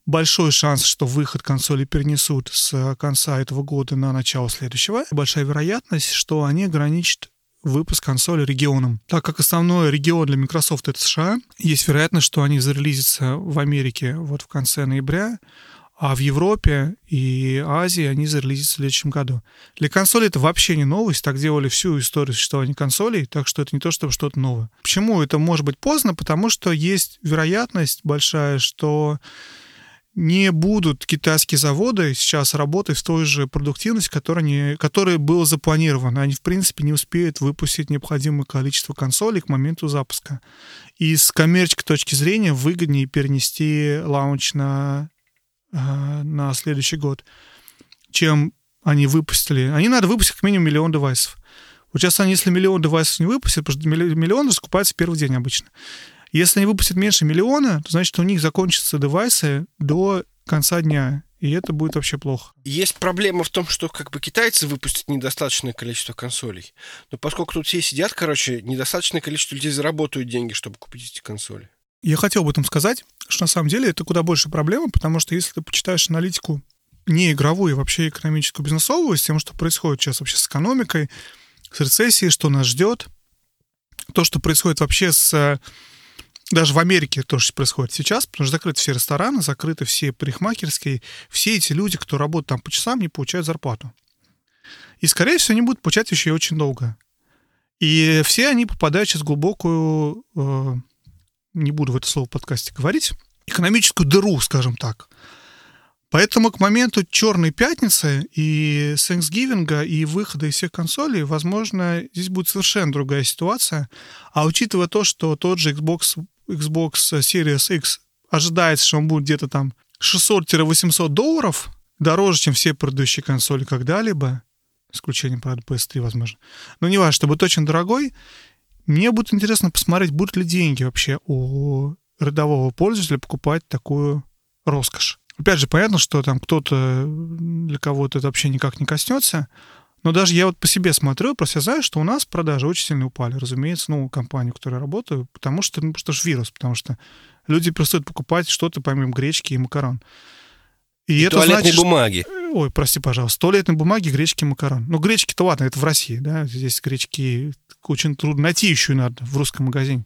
большой шанс, что выход консоли перенесут с конца этого года на начало следующего. Большая вероятность, что они ограничат выпуск консоли регионом. Так как основной регион для Microsoft это США, есть вероятность, что они зарелизятся в Америке вот в конце ноября, а в Европе и Азии они зарелизятся в следующем году. Для консоли это вообще не новость, так делали всю историю существования консолей, так что это не то, чтобы что-то новое. Почему это может быть поздно? Потому что есть вероятность большая, что не будут китайские заводы сейчас работать в той же продуктивности, которая, не, которая была запланирована. Они, в принципе, не успеют выпустить необходимое количество консолей к моменту запуска. И с коммерческой точки зрения выгоднее перенести лаунч на на следующий год, чем они выпустили. Они надо выпустить как минимум миллион девайсов. Вот сейчас они, если миллион девайсов не выпустят, потому что миллион раскупается в первый день обычно. Если они выпустят меньше миллиона, то значит, у них закончатся девайсы до конца дня. И это будет вообще плохо. Есть проблема в том, что как бы китайцы выпустят недостаточное количество консолей. Но поскольку тут все сидят, короче, недостаточное количество людей заработают деньги, чтобы купить эти консоли. Я хотел об этом сказать, что на самом деле это куда больше проблема, потому что если ты почитаешь аналитику не игровую, а вообще экономическую, бизнесовую, с тем, что происходит сейчас вообще с экономикой, с рецессией, что нас ждет, то, что происходит вообще с... Даже в Америке то, что происходит сейчас, потому что закрыты все рестораны, закрыты все парикмахерские, все эти люди, кто работает там по часам, не получают зарплату. И, скорее всего, они будут получать еще и очень долго. И все они попадают сейчас в глубокую э, не буду в это слово в подкасте говорить, экономическую дыру, скажем так. Поэтому к моменту Черной пятницы и Thanksgiving и выхода из всех консолей, возможно, здесь будет совершенно другая ситуация. А учитывая то, что тот же Xbox, Xbox Series X ожидается, что он будет где-то там 600-800 долларов, дороже, чем все предыдущие консоли когда-либо, исключением, правда, PS3, возможно. Но не важно, чтобы точно дорогой, мне будет интересно посмотреть, будут ли деньги вообще у рядового пользователя покупать такую роскошь. Опять же, понятно, что там кто-то, для кого-то это вообще никак не коснется, но даже я вот по себе смотрю, просто я знаю, что у нас продажи очень сильно упали, разумеется, ну, компанию, в которой я работаю, потому что, ну, что вирус, потому что люди перестают покупать что-то помимо гречки и макарон. И, и это туалетной значит, бумаги. Что... Ой, прости, пожалуйста. Туалетной бумаги, гречки, макарон. Ну, гречки-то ладно, это в России, да, здесь гречки очень трудно найти еще и надо в русском магазине.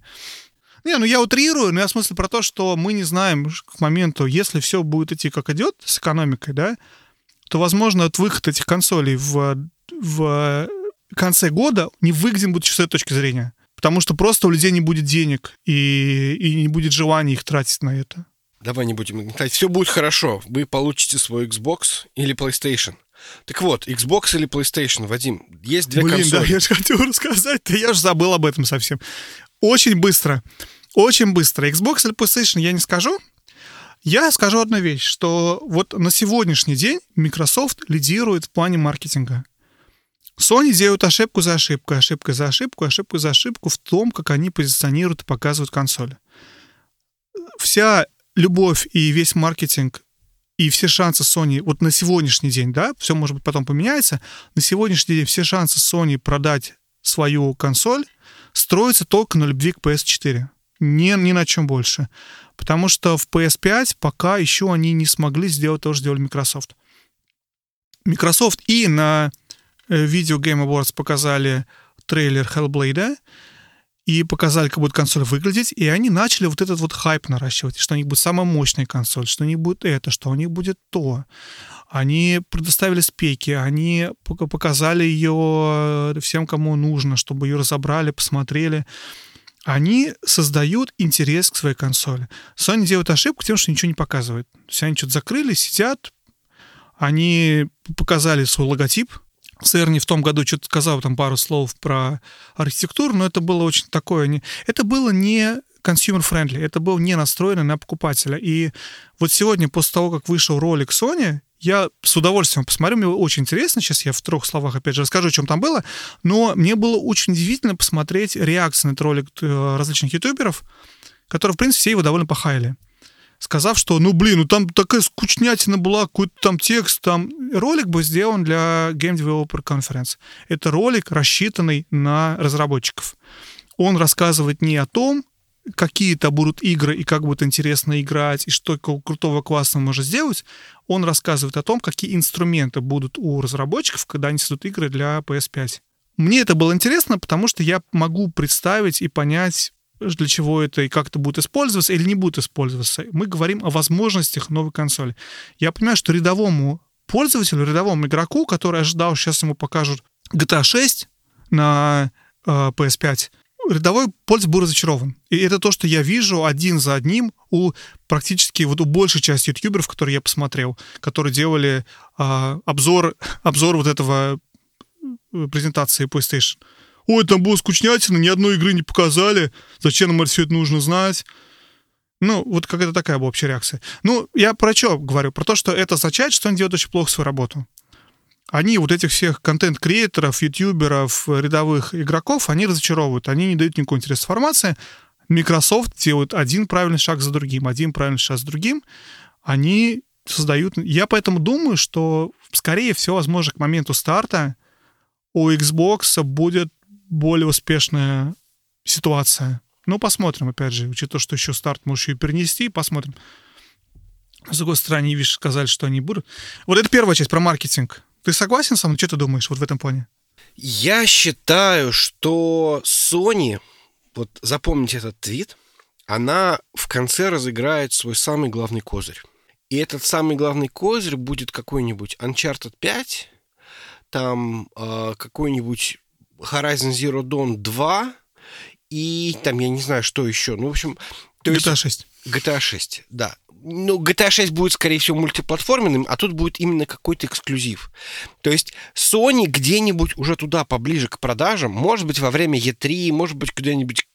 Не, ну я утрирую, но я в смысле про то, что мы не знаем к моменту, если все будет идти как идет с экономикой, да, то, возможно, от выход этих консолей в, в конце года не выгоден будет с этой точки зрения. Потому что просто у людей не будет денег и, и не будет желания их тратить на это. Давай не будем гнать. Все будет хорошо. Вы получите свой Xbox или PlayStation. Так вот, Xbox или PlayStation, Вадим, есть две Блин, консоли. да, я же хотел рассказать, да я же забыл об этом совсем. Очень быстро, очень быстро. Xbox или PlayStation я не скажу. Я скажу одну вещь, что вот на сегодняшний день Microsoft лидирует в плане маркетинга. Sony делают ошибку за ошибкой, ошибку за ошибку, ошибку за ошибку в том, как они позиционируют и показывают консоли. Вся любовь и весь маркетинг и все шансы Sony, вот на сегодняшний день, да, все может быть потом поменяется, на сегодняшний день все шансы Sony продать свою консоль строятся только на любви к PS4. Ни, ни на чем больше. Потому что в PS5 пока еще они не смогли сделать то, что сделали Microsoft. Microsoft и на э, Video Game Awards показали трейлер Hellblade, и показали, как будет консоль выглядеть, и они начали вот этот вот хайп наращивать, что у них будет самая мощная консоль, что у них будет это, что у них будет то. Они предоставили спеки, они показали ее всем, кому нужно, чтобы ее разобрали, посмотрели. Они создают интерес к своей консоли. Sony делает ошибку тем, что ничего не показывает. То есть они что-то закрыли, сидят, они показали свой логотип, Церни в том году что-то сказал там пару слов про архитектуру, но это было очень такое... Не... Это было не consumer-friendly, это был не настроено на покупателя. И вот сегодня, после того, как вышел ролик Sony, я с удовольствием посмотрю, мне очень интересно, сейчас я в трех словах опять же расскажу, о чем там было, но мне было очень удивительно посмотреть реакции на этот ролик э, различных ютуберов, которые, в принципе, все его довольно похаяли сказав, что, ну, блин, ну там такая скучнятина была, какой-то там текст, там... Ролик был сделан для Game Developer Conference. Это ролик, рассчитанный на разработчиков. Он рассказывает не о том, какие-то будут игры и как будет интересно играть, и что крутого классного можно сделать, он рассказывает о том, какие инструменты будут у разработчиков, когда они создают игры для PS5. Мне это было интересно, потому что я могу представить и понять, для чего это и как это будет использоваться или не будет использоваться. Мы говорим о возможностях новой консоли. Я понимаю, что рядовому пользователю, рядовому игроку, который ожидал, сейчас ему покажут GTA 6 на э, PS5, рядовой пользователь был разочарован. И это то, что я вижу один за одним у практически вот у большей части ютуберов, которые я посмотрел, которые делали э, обзор, обзор вот этого э, презентации PlayStation. Ой, там было скучнятина, ни одной игры не показали. Зачем нам все это нужно знать? Ну, вот какая-то такая была общая реакция. Ну, я про что говорю? Про то, что это означает, что они делают очень плохо свою работу. Они вот этих всех контент-креаторов, ютуберов, рядовых игроков, они разочаровывают, они не дают никакой интересной информации. Microsoft делает один правильный шаг за другим, один правильный шаг за другим. Они создают... Я поэтому думаю, что, скорее всего, возможно, к моменту старта у Xbox будет более успешная ситуация. Ну, посмотрим, опять же, учитывая, что еще старт можешь ее перенести, посмотрим. С другой стороны, видишь, сказали, что они будут. Вот это первая часть про маркетинг. Ты согласен со мной? Что ты думаешь вот в этом плане? Я считаю, что Sony, вот запомните этот твит, она в конце разыграет свой самый главный козырь. И этот самый главный козырь будет какой-нибудь Uncharted 5, там э, какой-нибудь Horizon Zero Dawn 2 и там, я не знаю, что еще. Ну, в общем... То GTA есть, 6. GTA 6, да. Ну, GTA 6 будет, скорее всего, мультиплатформенным, а тут будет именно какой-то эксклюзив. То есть Sony где-нибудь уже туда, поближе к продажам, может быть, во время E3, может быть, где-нибудь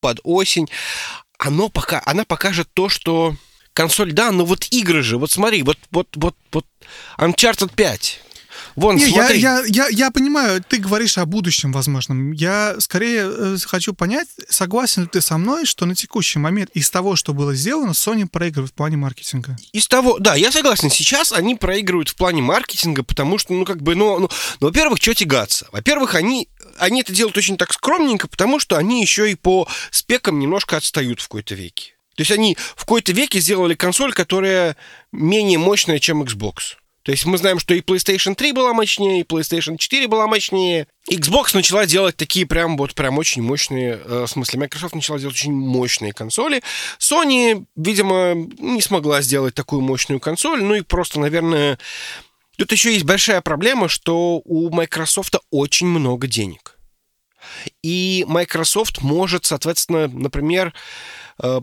под осень, оно пока, она покажет то, что консоль, да, но вот игры же, вот смотри, вот, вот, вот, вот Uncharted 5, Вон, Не, смотри. Я, я, я, я понимаю, ты говоришь о будущем возможном. Я скорее э, хочу понять, согласен ли ты со мной, что на текущий момент из того, что было сделано, Sony проигрывает в плане маркетинга? Из того, да, я согласен. Сейчас они проигрывают в плане маркетинга, потому что, ну, как бы, ну, ну, ну во-первых, что тягаться? Во-первых, они, они это делают очень так скромненько, потому что они еще и по спекам немножко отстают в какой-то веке. То есть они в какой-то веке сделали консоль, которая менее мощная, чем Xbox. То есть мы знаем, что и PlayStation 3 была мощнее, и PlayStation 4 была мощнее. Xbox начала делать такие прям вот прям очень мощные, э, в смысле, Microsoft начала делать очень мощные консоли. Sony, видимо, не смогла сделать такую мощную консоль, ну и просто, наверное, тут еще есть большая проблема, что у Microsoft очень много денег. И Microsoft может, соответственно, например, э,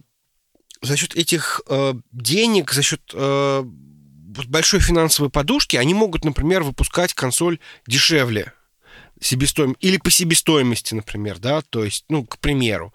за счет этих э, денег, за счет большой финансовой подушки, они могут, например, выпускать консоль дешевле себестоим... или по себестоимости, например, да, то есть, ну, к примеру.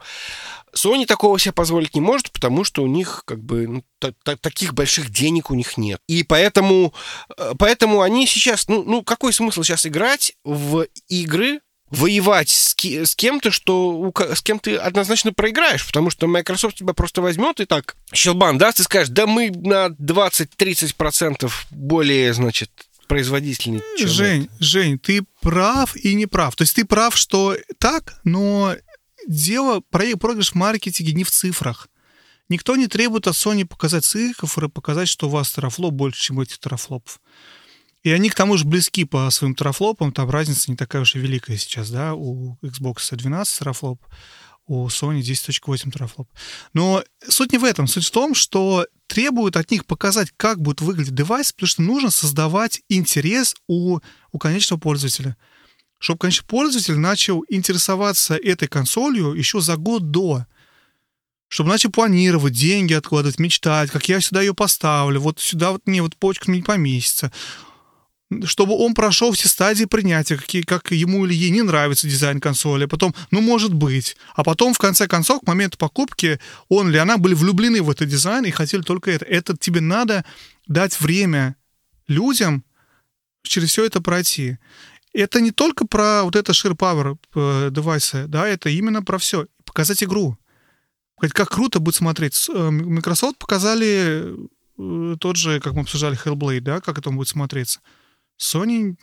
Sony такого себе позволить не может, потому что у них как бы ну, та- та- таких больших денег у них нет. И поэтому, э, поэтому они сейчас, ну, ну, какой смысл сейчас играть в игры, воевать с, ки- с кем-то, что у, с кем ты однозначно проиграешь, потому что Microsoft тебя просто возьмет и так щелбан даст и скажет, да мы на 20-30% более, значит, производительный. Жень, это. Жень, ты прав и не прав. То есть ты прав, что так, но дело, проигрыш в маркетинге не в цифрах. Никто не требует от Sony показать цифры, показать, что у вас терафлоп больше, чем этих терафлопов. И они к тому же близки по своим терафлопам, там разница не такая уж и великая сейчас, да, у Xbox 12 терафлоп, у Sony 10.8 терафлоп. Но суть не в этом, суть в том, что требуют от них показать, как будет выглядеть девайс, потому что нужно создавать интерес у, у конечного пользователя. Чтобы конечный пользователь начал интересоваться этой консолью еще за год до чтобы начал планировать, деньги откладывать, мечтать, как я сюда ее поставлю, вот сюда вот мне вот почка не поместится чтобы он прошел все стадии принятия, какие, как ему или ей не нравится дизайн консоли, потом, ну, может быть, а потом, в конце концов, к моменту покупки, он или она были влюблены в этот дизайн и хотели только это. Это тебе надо дать время людям через все это пройти. Это не только про вот это Share Power э, девайсы, да, это именно про все. Показать игру. Как круто будет смотреть. Э, Microsoft показали э, тот же, как мы обсуждали, Hellblade, да, как это будет смотреться. Sony...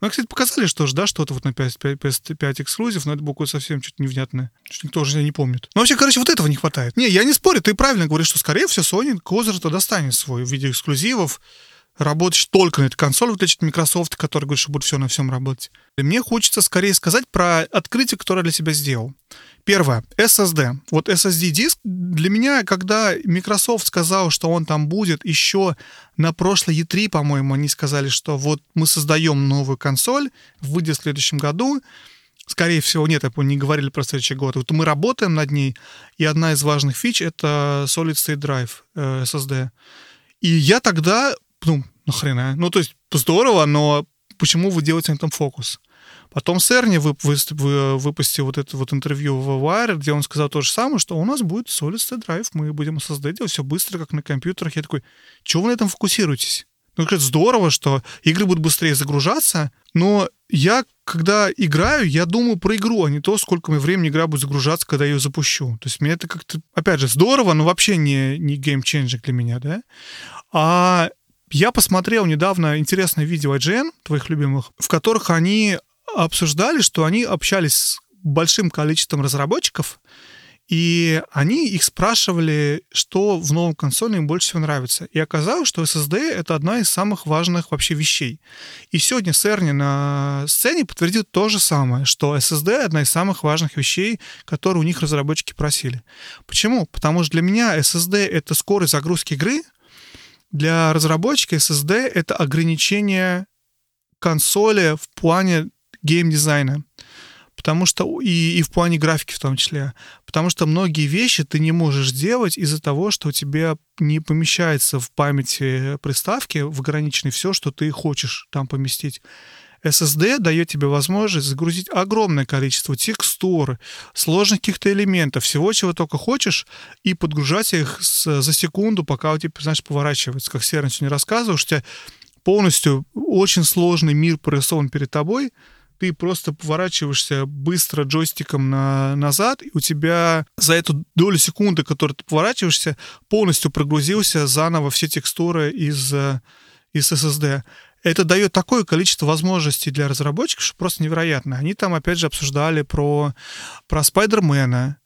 Ну, кстати, показали, что же, да, что-то вот на PS5, PS5 эксклюзив, но это было совсем что-то невнятное. Что никто уже не помнит. Ну, вообще, короче, вот этого не хватает. Не, я не спорю, ты правильно говоришь, что, скорее всего, Sony козырь-то достанет свой в виде эксклюзивов, работать только на этой консоли, вот эти Microsoft, который говорит, что будет все на всем работать. И мне хочется скорее сказать про открытие, которое я для себя сделал. Первое. SSD. Вот SSD-диск для меня, когда Microsoft сказал, что он там будет еще на прошлой E3, по-моему, они сказали, что вот мы создаем новую консоль, выйдет в следующем году, скорее всего, нет, не говорили про следующий год. Вот мы работаем над ней, и одна из важных фич — это Solid State Drive э, SSD. И я тогда ну, нахрена? Ну, то есть, здорово, но почему вы делаете на этом фокус? Потом Серни вы, вы, вы, выпустил вот это вот интервью в Wire, где он сказал то же самое, что у нас будет Solid State Drive, мы будем создать делать все быстро, как на компьютерах. Я такой, чего вы на этом фокусируетесь? Ну, говорит, здорово, что игры будут быстрее загружаться, но я, когда играю, я думаю про игру, а не то, сколько времени игра будет загружаться, когда я ее запущу. То есть мне это как-то, опять же, здорово, но вообще не, не геймченджик для меня, да? А я посмотрел недавно интересное видео IGN, твоих любимых, в которых они обсуждали, что они общались с большим количеством разработчиков, и они их спрашивали, что в новом консоли им больше всего нравится. И оказалось, что SSD — это одна из самых важных вообще вещей. И сегодня Серни на сцене подтвердил то же самое, что SSD — одна из самых важных вещей, которые у них разработчики просили. Почему? Потому что для меня SSD — это скорость загрузки игры — для разработчика SSD это ограничение консоли в плане геймдизайна. Потому что и, и в плане графики в том числе. Потому что многие вещи ты не можешь делать из-за того, что у тебя не помещается в памяти приставки в ограниченной все, что ты хочешь там поместить. SSD дает тебе возможность загрузить огромное количество текстур, сложных каких-то элементов, всего, чего только хочешь, и подгружать их с, за секунду, пока у тебя, знаешь, поворачивается. Как Серый сегодня рассказывал, что у тебя полностью очень сложный мир прорисован перед тобой, ты просто поворачиваешься быстро джойстиком на, назад, и у тебя за эту долю секунды, которую ты поворачиваешься, полностью прогрузился заново все текстуры из, э, из SSD это дает такое количество возможностей для разработчиков, что просто невероятно. Они там, опять же, обсуждали про, про Спайдермена,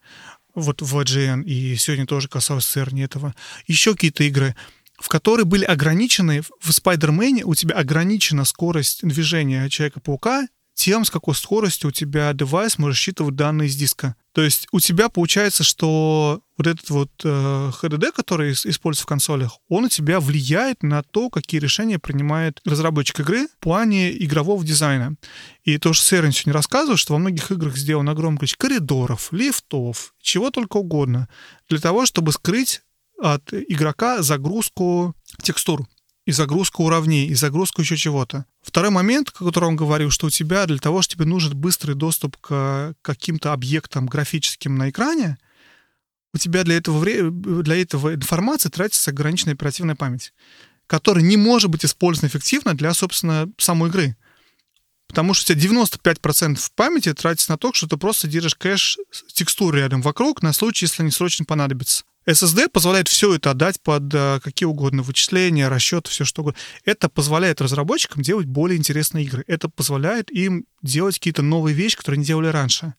вот в IGN, и сегодня тоже касалось CERN этого. Еще какие-то игры, в которые были ограничены, в Спайдермене у тебя ограничена скорость движения Человека-паука тем, с какой скоростью у тебя девайс может считывать данные из диска. То есть у тебя получается, что вот этот вот э, HDD, который используется в консолях, он у тебя влияет на то, какие решения принимает разработчик игры в плане игрового дизайна. И то, что Сэрин сегодня рассказывал, что во многих играх сделано огромное количество коридоров, лифтов, чего только угодно, для того, чтобы скрыть от игрока загрузку текстур и загрузку уровней, и загрузку еще чего-то. Второй момент, о котором говорил, что у тебя для того, что тебе нужен быстрый доступ к каким-то объектам графическим на экране, у тебя для этого, для этого информации тратится ограниченная оперативная память, которая не может быть использована эффективно для, собственно, самой игры. Потому что у тебя 95% памяти тратится на то, что ты просто держишь кэш текстур рядом вокруг на случай, если они срочно понадобятся. SSD позволяет все это отдать под э, какие угодно вычисления, расчеты, все что угодно. Это позволяет разработчикам делать более интересные игры. Это позволяет им делать какие-то новые вещи, которые не делали раньше.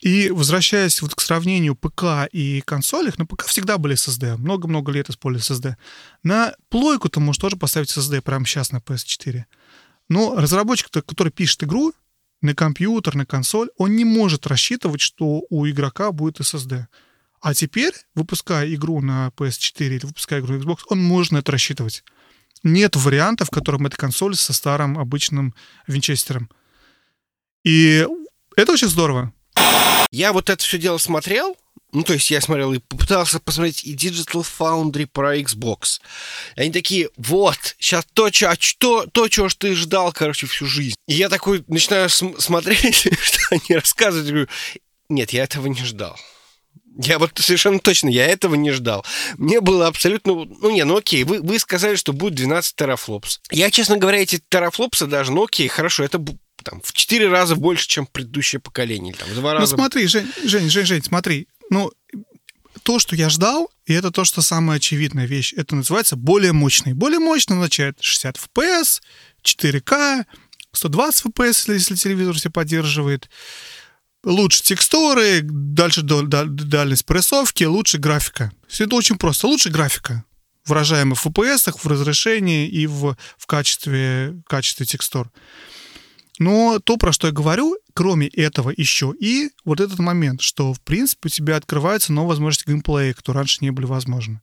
И возвращаясь вот к сравнению ПК и консолях, на ПК всегда были SSD. Много-много лет использовали SSD. На плойку ты можешь тоже поставить SSD прямо сейчас на PS4. Но разработчик, который пишет игру на компьютер, на консоль, он не может рассчитывать, что у игрока будет SSD. А теперь, выпуская игру на PS4 или выпуская игру на Xbox, он может на это рассчитывать. Нет вариантов, в котором эта консоль со старым обычным винчестером. И это очень здорово. Я вот это все дело смотрел, ну, то есть я смотрел и попытался посмотреть и Digital Foundry про Xbox. Они такие, вот, сейчас то, чё, а что, то, чего ж ты ждал, короче, всю жизнь. И я такой начинаю см- смотреть, что они рассказывают, говорю, нет, я этого не ждал. Я вот совершенно точно, я этого не ждал. Мне было абсолютно... Ну, не, ну окей, вы, вы сказали, что будет 12 терафлопс. Я, честно говоря, эти терафлопсы даже, ну окей, хорошо, это там, в 4 раза больше, чем предыдущее поколение. Там, в 2 раза... Ну смотри, Жень, Жень, Жень, Жень, смотри. Ну, то, что я ждал, и это то, что самая очевидная вещь, это называется более мощный. Более мощный означает 60 FPS, 4К, 120 FPS, если телевизор все поддерживает лучше текстуры, дальше дальность прорисовки, лучше графика. Все это очень просто. Лучше графика, выражаемая в FPS, в разрешении и в, в качестве, качестве текстур. Но то, про что я говорю, кроме этого еще и вот этот момент, что, в принципе, у тебя открываются новые возможности геймплея, которые раньше не были возможны.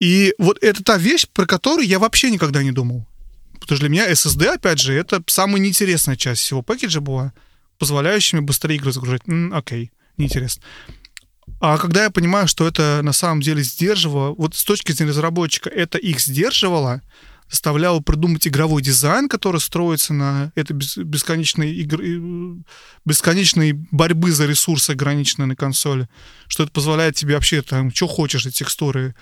И вот это та вещь, про которую я вообще никогда не думал. Потому что для меня SSD, опять же, это самая неинтересная часть всего пакета была позволяющими быстрее игры загружать. М, окей, неинтересно. А когда я понимаю, что это на самом деле сдерживало, вот с точки зрения разработчика, это их сдерживало, заставляло придумать игровой дизайн, который строится на этой бесконечной, игры, бесконечной борьбы за ресурсы, ограниченные на консоли, что это позволяет тебе вообще там, что хочешь, эти текстуры.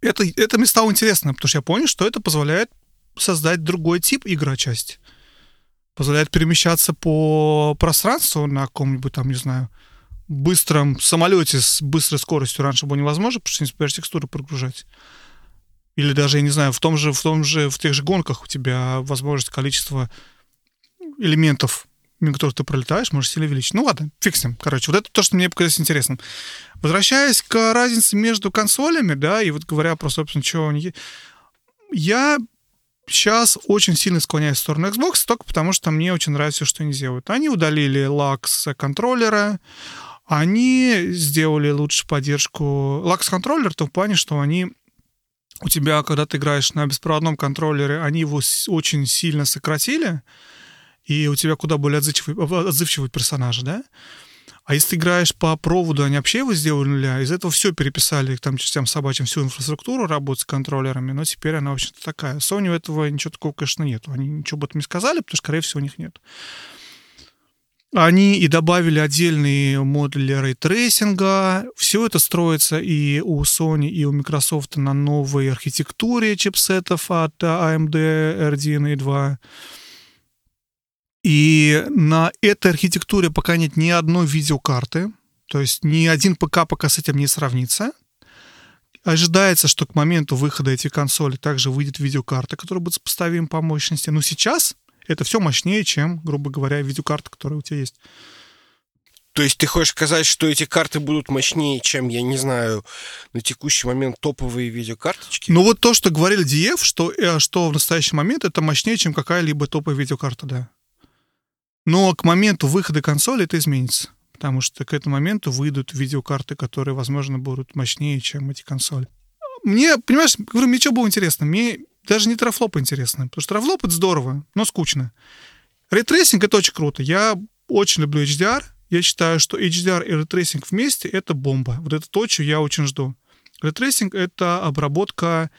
Это, это мне стало интересно, потому что я понял, что это позволяет создать другой тип игрочасти позволяет перемещаться по пространству на каком-нибудь там, не знаю, быстром самолете с быстрой скоростью раньше было невозможно, потому что не успеешь текстуры прогружать. Или даже, я не знаю, в том же, в том же, в тех же гонках у тебя возможность количество элементов, мимо которых ты пролетаешь, можешь сильно увеличить. Ну ладно, ним. Короче, вот это то, что мне показалось интересным. Возвращаясь к разнице между консолями, да, и вот говоря про, собственно, что они... Я сейчас очень сильно склоняюсь в сторону Xbox, только потому что мне очень нравится все, что они делают. Они удалили лакс контроллера, они сделали лучше поддержку... Лакс контроллер в том плане, что они у тебя, когда ты играешь на беспроводном контроллере, они его очень сильно сократили, и у тебя куда более отзывчивый, отзывчивый персонаж, да? А если ты играешь по проводу, они вообще его сделали с нуля, из этого все переписали, там к чертям собачьим всю инфраструктуру работы с контроллерами, но теперь она, вообще-то, такая. Sony у этого ничего такого, конечно, нет. Они ничего об этом не сказали, потому что, скорее всего, у них нет. Они и добавили отдельные модули ray tracing а. Все это строится и у Sony, и у Microsoft на новой архитектуре чипсетов от AMD RDNA 2. И на этой архитектуре пока нет ни одной видеокарты, то есть ни один ПК пока с этим не сравнится. Ожидается, что к моменту выхода этих консолей также выйдет видеокарта, которая будет сопоставима по мощности. Но сейчас это все мощнее, чем, грубо говоря, видеокарта, которая у тебя есть. То есть ты хочешь сказать, что эти карты будут мощнее, чем, я не знаю, на текущий момент топовые видеокарточки? Ну вот то, что говорили DF, что, э, что в настоящий момент это мощнее, чем какая-либо топовая видеокарта, да. Но к моменту выхода консоли это изменится. Потому что к этому моменту выйдут видеокарты, которые, возможно, будут мощнее, чем эти консоли. Мне, понимаешь, говорю, мне что было интересно? Мне даже не терафлоп интересно. Потому что терафлоп это здорово, но скучно. Ray tracing это очень круто. Я очень люблю HDR. Я считаю, что HDR и ray tracing вместе это бомба. Вот это то, что я очень жду. Ray tracing это обработка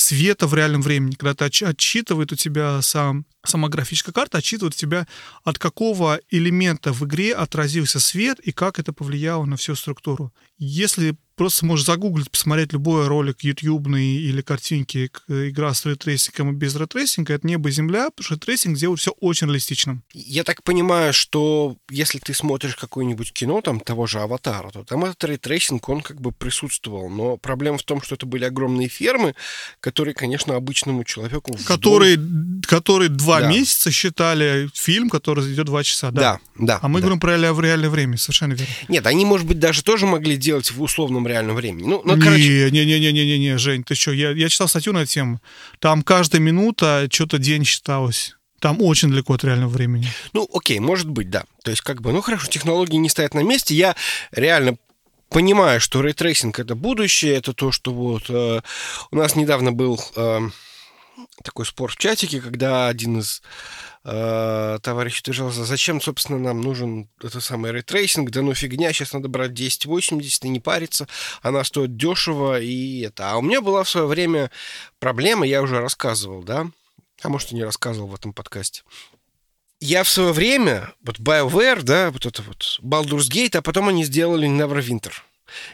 света в реальном времени, когда ты отсчитывает у тебя сам, сама графическая карта, отсчитывает у тебя, от какого элемента в игре отразился свет и как это повлияло на всю структуру. Если просто можешь загуглить, посмотреть любой ролик ютубный или картинки, игра с рейтрейсингом и без рейтрейсинга, это небо и земля, потому что ray tracing делает все очень реалистичным. Я так понимаю, что если ты смотришь какое-нибудь кино, там, того же «Аватара», то там этот ray tracing, он как бы присутствовал. Но проблема в том, что это были огромные фермы, которые, конечно, обычному человеку... Которые, вдоль... которые два да. месяца считали фильм, который идет два часа, да? Да, да. А мы да. говорим про реальное время, совершенно верно. Нет, они, может быть, даже тоже могли делать в условном реальном времени. Ну, ну короче... Не, не, не, не, не, не, Жень, ты что? Я, я читал статью на эту тему. Там каждая минута что-то день считалось. Там очень далеко от реального времени. Ну, окей, может быть, да. То есть, как бы, ну хорошо, технологии не стоят на месте. Я реально понимаю, что ray tracing это будущее, это то, что вот э, у нас недавно был э, такой спор в чатике, когда один из э, товарищей утверждался, зачем, собственно, нам нужен это самый ray tracing, да ну фигня, сейчас надо брать 1080 и не париться, она стоит дешево и это. А у меня была в свое время проблема, я уже рассказывал, да, а может и не рассказывал в этом подкасте. Я в свое время, вот BioWare, да, вот это вот Baldur's Gate, а потом они сделали Neverwinter.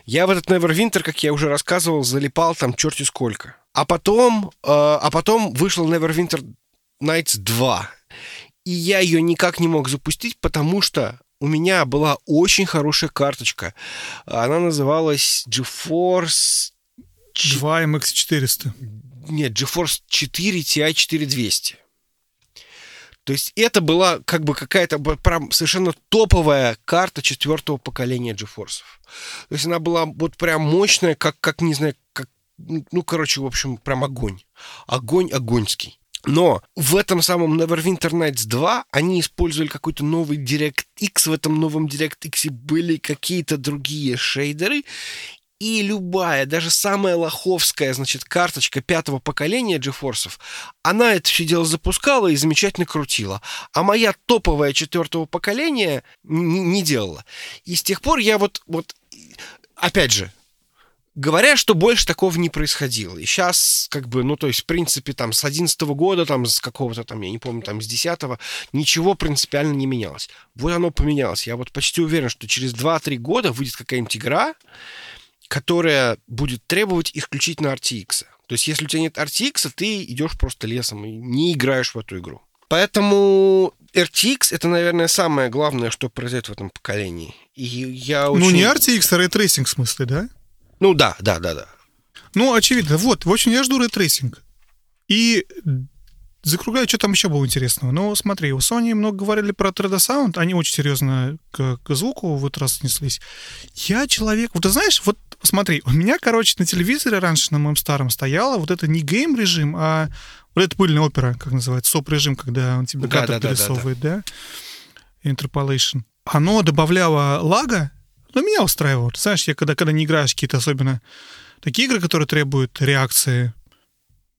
Я в этот Neverwinter, как я уже рассказывал, залипал там черти сколько. А потом, э, а потом вышел Neverwinter Nights 2. И я ее никак не мог запустить, потому что у меня была очень хорошая карточка. Она называлась GeForce... 2 MX400. Нет, GeForce 4 Ti 4200. То есть это была как бы какая-то прям совершенно топовая карта четвертого поколения GeForce. То есть она была вот прям мощная, как, как не знаю, как, ну, короче, в общем, прям огонь. Огонь огоньский. Но в этом самом Neverwinter Nights 2 они использовали какой-то новый DirectX. В этом новом DirectX были какие-то другие шейдеры. И любая, даже самая лоховская, значит, карточка пятого поколения GeForce, она это все дело запускала и замечательно крутила. А моя топовая четвертого поколения не, не делала. И с тех пор я вот, вот, опять же, Говоря, что больше такого не происходило. И сейчас, как бы, ну, то есть, в принципе, там, с 11 года, там, с какого-то там, я не помню, там, с 10 ничего принципиально не менялось. Вот оно поменялось. Я вот почти уверен, что через 2-3 года выйдет какая-нибудь игра, которая будет требовать исключительно RTX. То есть, если у тебя нет RTX, ты идешь просто лесом и не играешь в эту игру. Поэтому RTX это, наверное, самое главное, что произойдет в этом поколении. И я очень... Ну, не RTX, а ray tracing в смысле, да? Ну да, да, да, да. Ну, очевидно. Вот, в общем, я жду ray tracing. И закругляю, что там еще было интересного. Ну, смотри, у Sony много говорили про 3D Sound, они очень серьезно к, к звуку в этот раз отнеслись. Я человек... Вот ты знаешь, вот смотри, у меня, короче, на телевизоре раньше, на моем старом, стояло вот это не game-режим, а вот это пыльная опера, как называется, соп-режим, когда он тебе да, кадр да, перерисовывает, да, да, да. Interpolation. Оно добавляло лага, но меня устраивало. Знаешь, я когда, когда не играешь какие-то особенно такие игры, которые требуют реакции,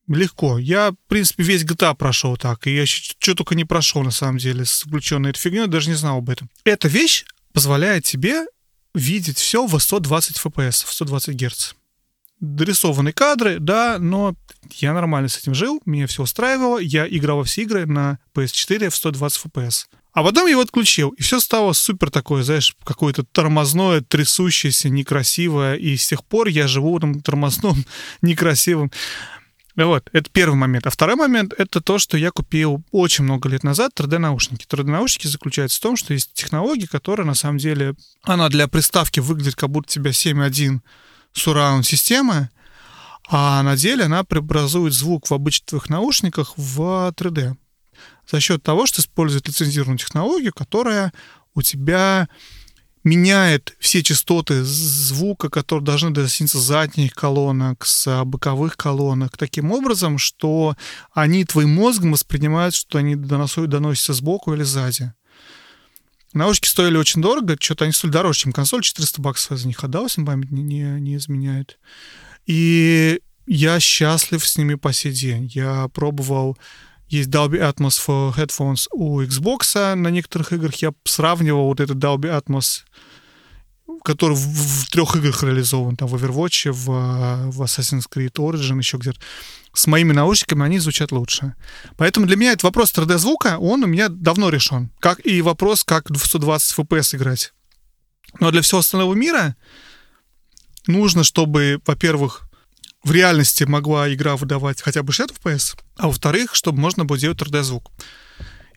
легко. Я, в принципе, весь GTA прошел так, и я что только не прошел, на самом деле, с включенной этой фигней, даже не знал об этом. Эта вещь позволяет тебе видеть все в 120 FPS, в 120 Гц. Дорисованные кадры, да, но я нормально с этим жил, меня все устраивало, я играл во все игры на PS4 в 120 FPS. А потом его отключил, и все стало супер такое, знаешь, какое-то тормозное, трясущееся, некрасивое, и с тех пор я живу этом тормозном, некрасивом вот, это первый момент. А второй момент — это то, что я купил очень много лет назад 3D-наушники. 3D-наушники заключаются в том, что есть технология, которая, на самом деле, она для приставки выглядит, как будто у тебя 7.1 сурраунд система, а на деле она преобразует звук в обычных наушниках в 3D. За счет того, что использует лицензированную технологию, которая у тебя меняет все частоты звука, которые должны доноситься с задних колонок, с боковых колонок, таким образом, что они твоим мозгом воспринимают, что они доносят, доносятся сбоку или сзади. Наушники стоили очень дорого, что-то они стоили дороже, чем консоль, 400 баксов за них отдал, если память не, не, не изменяет. И я счастлив с ними по сей день. Я пробовал есть Dolby Atmos for Headphones у Xbox. На некоторых играх я сравнивал вот этот Dolby Atmos, который в, в трех играх реализован, там в Overwatch, в, в Assassin's Creed Origin, еще где-то. С моими наушниками они звучат лучше. Поэтому для меня этот вопрос 3D-звука, он у меня давно решен. Как и вопрос, как в 120 FPS играть. Но для всего остального мира нужно, чтобы, во-первых, в реальности могла игра выдавать хотя бы 60 FPS, а во-вторых, чтобы можно было делать 3D-звук.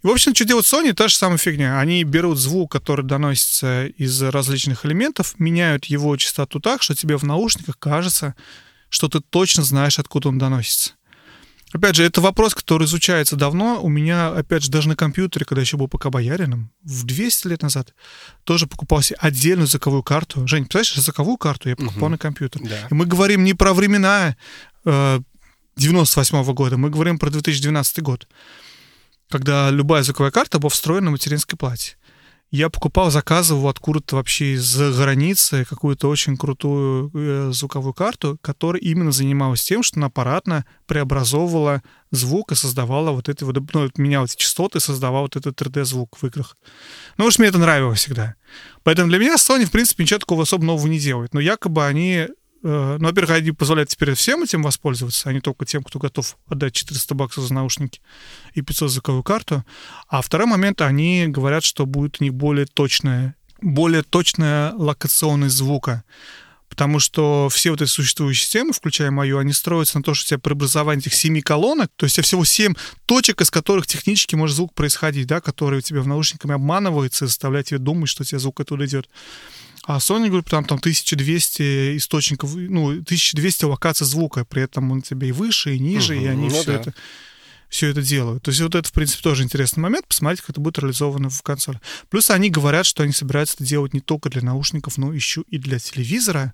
И, в общем, что делает Sony, та же самая фигня. Они берут звук, который доносится из различных элементов, меняют его частоту так, что тебе в наушниках кажется, что ты точно знаешь, откуда он доносится. Опять же, это вопрос, который изучается давно. У меня, опять же, даже на компьютере, когда еще был пока боярином, в 200 лет назад, тоже покупал себе отдельную звуковую карту. Жень, представляешь, звуковую карту я покупал угу. на компьютер. Да. И мы говорим не про времена э, 98 -го года, мы говорим про 2012 год, когда любая звуковая карта была встроена на материнской плате. Я покупал, заказывал откуда-то вообще из-за границы какую-то очень крутую э, звуковую карту, которая именно занималась тем, что она аппаратно преобразовывала звук и создавала вот эти вот, ну, меняла эти частоты, создавала вот этот 3D-звук в играх. Ну уж мне это нравилось всегда. Поэтому для меня Sony, в принципе, ничего такого особо нового не делает. Но якобы они ну, во-первых, они позволяют теперь всем этим воспользоваться, а не только тем, кто готов отдать 400 баксов за наушники и 500 звуковую карту. А второй момент, они говорят, что будет них более точная, более точная локационность звука. Потому что все вот эти существующие системы, включая мою, они строятся на то, что у тебя преобразование этих семи колонок, то есть у тебя всего семь точек, из которых технически может звук происходить, да, которые у тебя в наушниками обманываются и заставляют тебя думать, что у тебя звук оттуда идет. А Sony Group там, там 1200 источников, ну, 1200 локаций звука, при этом он тебе и выше, и ниже, угу, и они ну все да. это все это делают. То есть вот это, в принципе, тоже интересный момент, посмотреть, как это будет реализовано в консоли. Плюс они говорят, что они собираются это делать не только для наушников, но еще и для телевизора.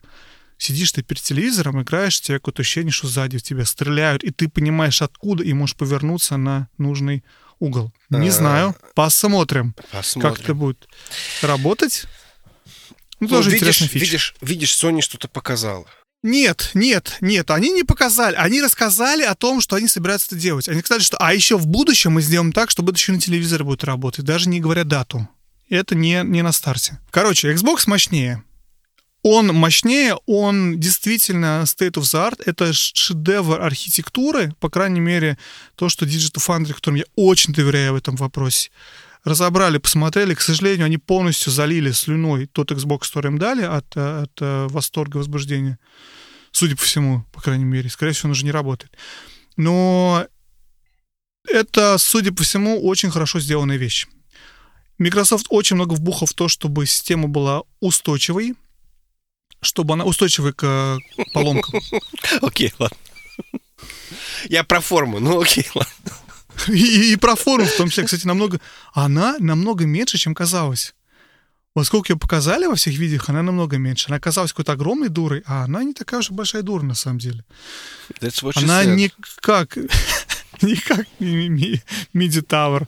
Сидишь ты перед телевизором, играешь, тебе какое-то ощущение, что сзади в тебя стреляют, и ты понимаешь, откуда, и можешь повернуться на нужный угол. Не знаю, посмотрим, посмотрим. как это будет работать. Ну, тоже видишь, фича. видишь, видишь, Sony что-то показала. Нет, нет, нет, они не показали. Они рассказали о том, что они собираются это делать. Они сказали, что а еще в будущем мы сделаем так, чтобы это еще на телевизоре будет работать, даже не говоря дату. Это не, не на старте. Короче, Xbox мощнее. Он мощнее, он действительно state of the art. Это шедевр архитектуры, по крайней мере, то, что Digital Foundry, которым я очень доверяю в этом вопросе, разобрали, посмотрели. К сожалению, они полностью залили слюной тот Xbox, который им дали от, от э, восторга, возбуждения. Судя по всему, по крайней мере. Скорее всего, он уже не работает. Но это, судя по всему, очень хорошо сделанная вещь. Microsoft очень много вбухал в то, чтобы система была устойчивой, чтобы она устойчивой к э, поломкам. Окей, ладно. Я про форму, ну окей, ладно. И, и про форум в том числе, кстати, намного... Она намного меньше, чем казалось. Вот сколько ее показали во всех видео, она намного меньше. Она казалась какой-то огромной дурой, а она не такая уж большая дура на самом деле. она не как, не как MIDI Tower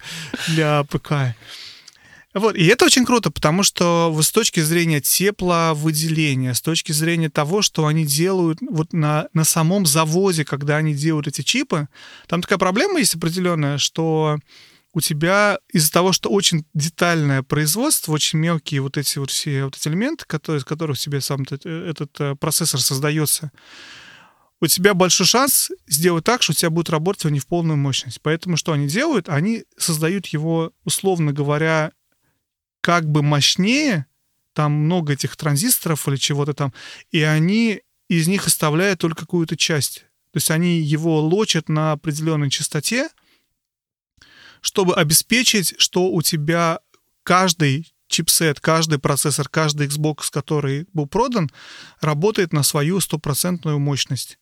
для ПК. Вот, и это очень круто, потому что с точки зрения тепловыделения, с точки зрения того, что они делают вот на, на самом заводе, когда они делают эти чипы, там такая проблема есть определенная, что у тебя из-за того, что очень детальное производство, очень мелкие вот эти вот все вот эти элементы, которые, из которых тебе сам этот, этот э, процессор создается, у тебя большой шанс сделать так, что у тебя будет работать не в полную мощность. Поэтому что они делают? Они создают его, условно говоря, как бы мощнее, там много этих транзисторов или чего-то там, и они из них оставляют только какую-то часть. То есть они его лочат на определенной частоте, чтобы обеспечить, что у тебя каждый чипсет, каждый процессор, каждый Xbox, который был продан, работает на свою стопроцентную мощность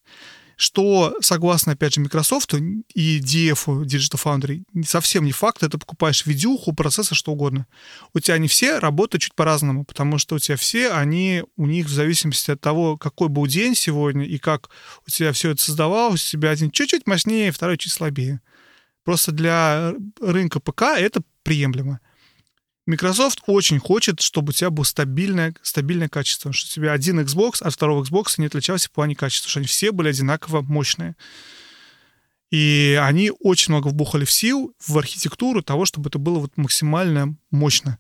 что, согласно, опять же, Microsoft и DF, Digital Foundry, совсем не факт, это покупаешь видюху, процессор, что угодно. У тебя они все работают чуть по-разному, потому что у тебя все, они, у них в зависимости от того, какой был день сегодня и как у тебя все это создавалось, у тебя один чуть-чуть мощнее, второй чуть слабее. Просто для рынка ПК это приемлемо. Microsoft очень хочет, чтобы у тебя было стабильное, стабильное качество, что у тебя один Xbox от второго Xbox не отличался в плане качества, что они все были одинаково мощные. И они очень много вбухали в сил, в архитектуру того, чтобы это было вот максимально мощно.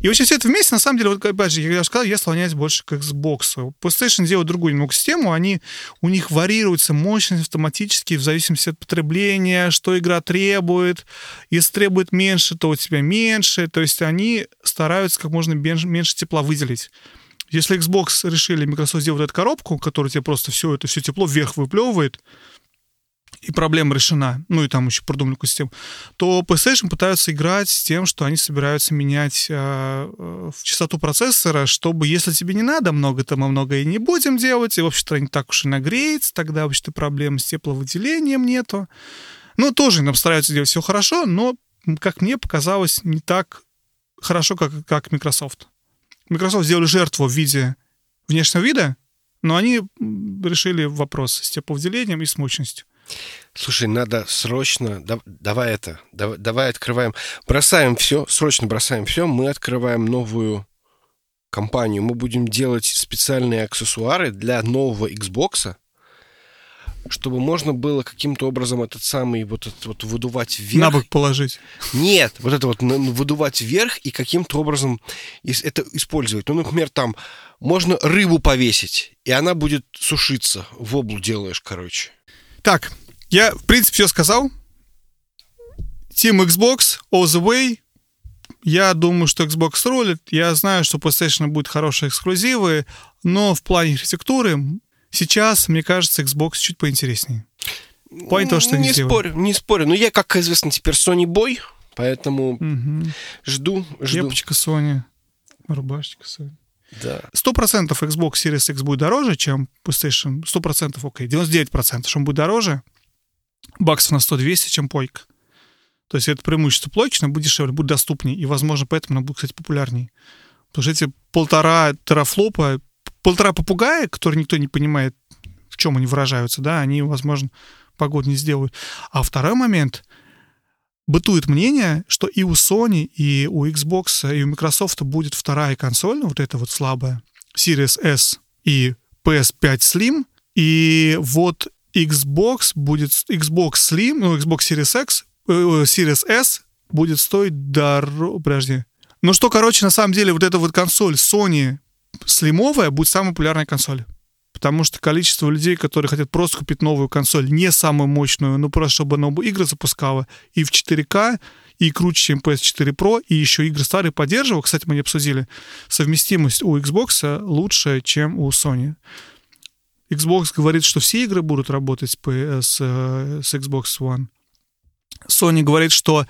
И очень все это вместе, на самом деле, вот, опять же, я сказал, я склоняюсь больше к Xbox. PlayStation делает другую немного систему, они, у них варьируется мощность автоматически в зависимости от потребления, что игра требует. Если требует меньше, то у тебя меньше. То есть они стараются как можно меньше тепла выделить. Если Xbox решили, Microsoft сделать эту коробку, которая тебе просто все это все тепло вверх выплевывает, и проблема решена, ну и там еще продумали какую систему, то PlayStation пытаются играть с тем, что они собираются менять э, э, частоту процессора, чтобы, если тебе не надо много, то мы много и не будем делать, и, в общем-то, не так уж и нагреется, тогда, в общем-то, проблем с тепловыделением нету. Ну, тоже нам стараются делать все хорошо, но, как мне показалось, не так хорошо, как, как Microsoft. Microsoft сделали жертву в виде внешнего вида, но они решили вопрос с тепловыделением и с мощностью. Слушай, надо срочно, да, давай это, давай, давай открываем, бросаем все, срочно бросаем все, мы открываем новую компанию, мы будем делать специальные аксессуары для нового Xbox, чтобы можно было каким-то образом этот самый вот этот вот выдувать вверх. На бок положить. Нет, вот это вот выдувать вверх и каким-то образом это использовать. Ну, например, там можно рыбу повесить, и она будет сушиться. В облу делаешь, короче. Так, я, в принципе, все сказал. Team Xbox, all the way. Я думаю, что Xbox рулит. Я знаю, что PlayStation будет хорошие эксклюзивы, но в плане архитектуры сейчас, мне кажется, Xbox чуть поинтереснее. Плане того, что не спорю, не спорю. Но я, как известно, теперь Sony Boy, поэтому угу. жду, жду. Кепочка Sony, рубашечка Sony. Да. Сто процентов Xbox Series X будет дороже, чем PlayStation. Сто процентов, окей. 99 процентов, что он будет дороже баксов на 100-200, чем плойка. То есть это преимущество плойки, будет дешевле, будет доступнее, и, возможно, поэтому она будет, кстати, популярнее. Потому что эти полтора терафлопа, полтора попугая, которые никто не понимает, в чем они выражаются, да, они, возможно, погоду не сделают. А второй момент, бытует мнение, что и у Sony, и у Xbox, и у Microsoft будет вторая консоль, вот эта вот слабая, Series S и PS5 Slim, и вот Xbox будет Xbox Slim, ну, Xbox Series X, э, Series S будет стоить дороже... Подожди. Ну что, короче, на самом деле вот эта вот консоль Sony слимовая будет самой популярной консоль. Потому что количество людей, которые хотят просто купить новую консоль, не самую мощную, но просто чтобы она игры запускала и в 4К, и круче, чем PS4 Pro, и еще игры старые поддерживал. Кстати, мы не обсудили. Совместимость у Xbox лучше, чем у Sony. Xbox говорит, что все игры будут работать с, с, с Xbox One. Sony говорит, что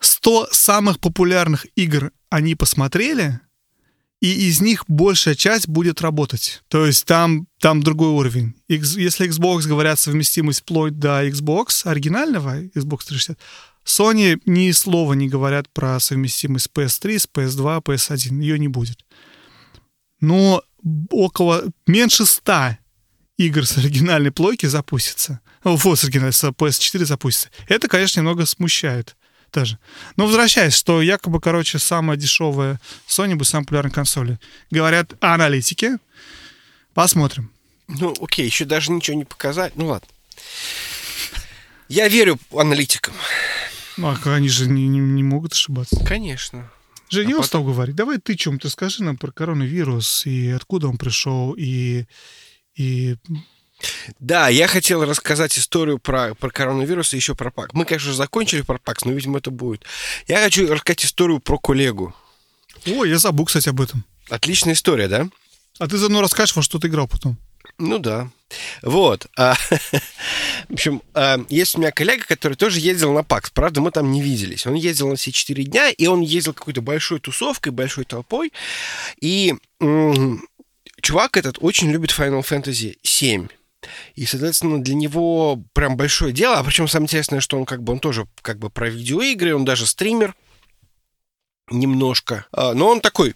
100 самых популярных игр они посмотрели, и из них большая часть будет работать. То есть там, там другой уровень. Если Xbox говорят совместимость вплоть до Xbox оригинального, Xbox 360, Sony ни слова не говорят про совместимость с PS3, с PS2, PS1. Ее не будет. Но около меньше 100 игр с оригинальной плойки запустится. Вот, с оригинальной, с PS4 запустится. Это, конечно, немного смущает даже. Но возвращаясь, что якобы, короче, самая дешевая Sony будет самой популярной консоли. Говорят аналитики. Посмотрим. Ну, окей, еще даже ничего не показать. Ну, ладно. Я верю аналитикам. Ну, а они же не, не, не могут ошибаться. Конечно. Женя, а потом... говорить. Давай ты чем-то скажи нам про коронавирус и откуда он пришел, и и да, я хотел рассказать историю про, про коронавирус и еще про ПАК. Мы, конечно, закончили про ПАКС, но, видимо, это будет. Я хочу рассказать историю про коллегу. О, я забыл, кстати, об этом. Отличная история, да? А ты заодно расскажешь, во что ты играл потом. Ну да. Вот. А, в общем, а, есть у меня коллега, который тоже ездил на ПАКС. Правда, мы там не виделись. Он ездил на все четыре дня, и он ездил какой-то большой тусовкой, большой толпой. И чувак этот очень любит Final Fantasy 7. И, соответственно, для него прям большое дело. А причем самое интересное, что он как бы он тоже как бы про видеоигры, он даже стример немножко. А, но он такой,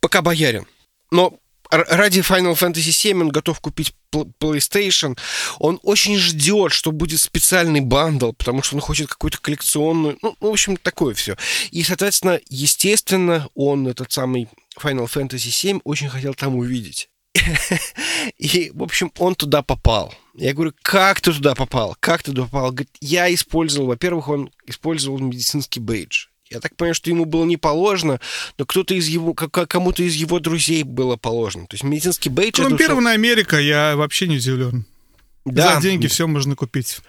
пока боярин. Но ради Final Fantasy 7 он готов купить PlayStation. Он очень ждет, что будет специальный бандл, потому что он хочет какую-то коллекционную... Ну, в общем, такое все. И, соответственно, естественно, он этот самый Final Fantasy 7 очень хотел там увидеть. И, в общем, он туда попал. Я говорю, как ты туда попал? Как ты туда попал? Говорит, я использовал, во-первых, он использовал медицинский бейдж. Я так понимаю, что ему было не положено, но кто-то из его, кому-то из его друзей было положено. То есть медицинский бейдж... Коррумпированная что... Америка, я вообще не удивлен. Да. За деньги все можно купить.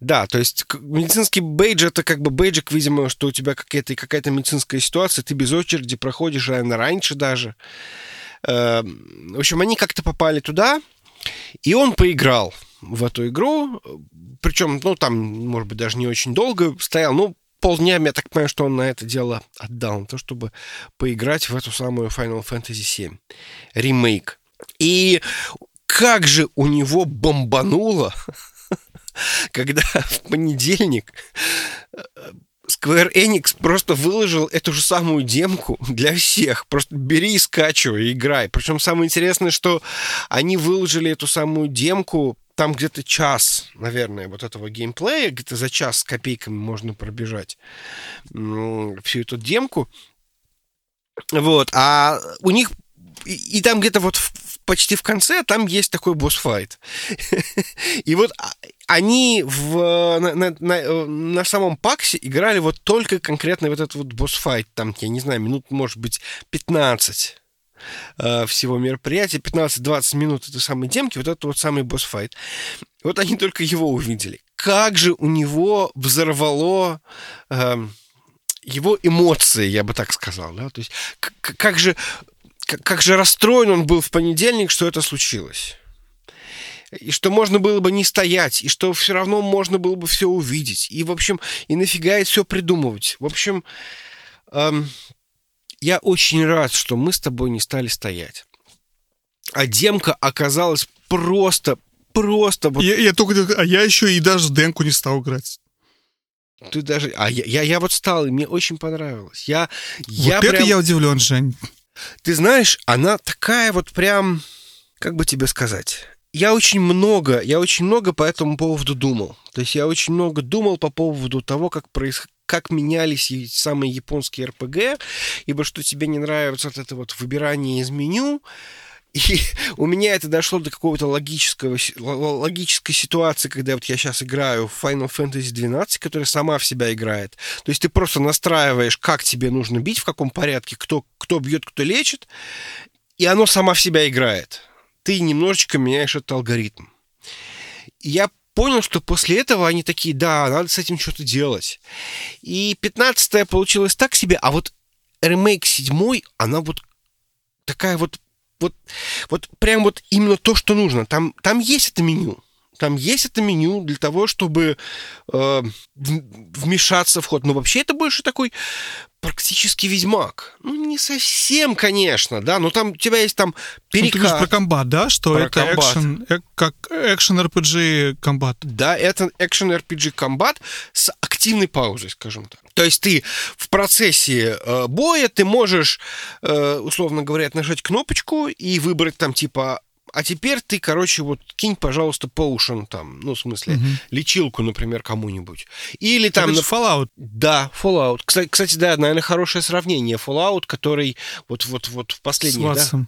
Да, то есть медицинский бейдж это как бы бейджик, видимо, что у тебя какая-то какая-то медицинская ситуация, ты без очереди проходишь, наверное, раньше даже. Эм, в общем, они как-то попали туда, и он поиграл в эту игру, причем, ну, там, может быть, даже не очень долго стоял, ну, полдня, я так понимаю, что он на это дело отдал, на то, чтобы поиграть в эту самую Final Fantasy VII ремейк. И как же у него бомбануло, когда в понедельник э, Square Enix просто выложил эту же самую демку для всех. Просто бери и скачивай, играй. Причем самое интересное, что они выложили эту самую демку там где-то час, наверное, вот этого геймплея, где-то за час с копейками можно пробежать всю эту демку. Вот, а у них и, и там где-то вот в, почти в конце там есть такой босс-файт. И вот а, они в, на, на, на, на самом паксе играли вот только конкретно вот этот вот босс-файт. Там, я не знаю, минут, может быть, 15 э, всего мероприятия, 15-20 минут этой самой демки, вот это вот самый босс-файт. Вот они только его увидели. Как же у него взорвало... Э, его эмоции, я бы так сказал, да, то есть как же как, как же расстроен он был в понедельник, что это случилось. И что можно было бы не стоять, и что все равно можно было бы все увидеть. И, в общем, и нафига это все придумывать. В общем, эм, я очень рад, что мы с тобой не стали стоять. А демка оказалась просто, просто... Вот... Я, я только, а я еще и даже демку не стал играть. Ты даже... А я, я, я вот стал, и мне очень понравилось. Я, вот я это прям... я удивлен, Жень. Ты знаешь, она такая вот прям, как бы тебе сказать, я очень много, я очень много по этому поводу думал. То есть я очень много думал по поводу того, как происходит как менялись самые японские РПГ, ибо что тебе не нравится вот это вот выбирание из меню, и у меня это дошло до какого-то логического, логической ситуации, когда вот я сейчас играю в Final Fantasy XII, которая сама в себя играет. То есть ты просто настраиваешь, как тебе нужно бить, в каком порядке, кто, кто бьет, кто лечит, и оно сама в себя играет. Ты немножечко меняешь этот алгоритм. И я понял, что после этого они такие, да, надо с этим что-то делать. И 15 получилось так себе, а вот ремейк 7 она вот такая вот вот, вот прям вот именно то, что нужно. Там, там есть это меню. Там есть это меню для того, чтобы э, вмешаться в ход. Но вообще это больше такой практически Ведьмак. Ну, не совсем, конечно, да, но там у тебя есть там перекат. Ну, ты говоришь про комбат, да? Что про это экшен, э, как экшен RPG комбат. Да, это экшен RPG комбат с активной паузой, скажем так. То есть ты в процессе э, боя ты можешь, э, условно говоря, нажать кнопочку и выбрать там типа а теперь ты, короче, вот кинь, пожалуйста, поушен там, ну, в смысле, угу. лечилку, например, кому-нибудь. Или там... Это на... Fallout. Да, Fallout. Кстати, кстати, да, наверное, хорошее сравнение. Fallout, который вот, вот, вот в последний, да?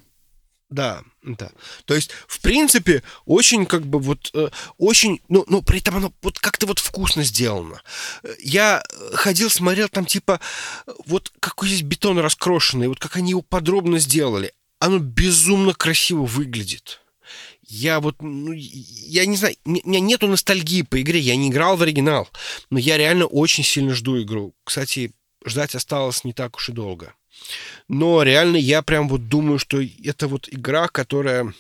Да, да. То есть, в принципе, очень как бы вот, э, очень, ну, ну, при этом оно вот как-то вот вкусно сделано. Я ходил, смотрел там типа, вот какой здесь бетон раскрошенный, вот как они его подробно сделали оно безумно красиво выглядит. Я вот, ну, я не знаю, у меня нету ностальгии по игре, я не играл в оригинал, но я реально очень сильно жду игру. Кстати, ждать осталось не так уж и долго. Но реально я прям вот думаю, что это вот игра, которая,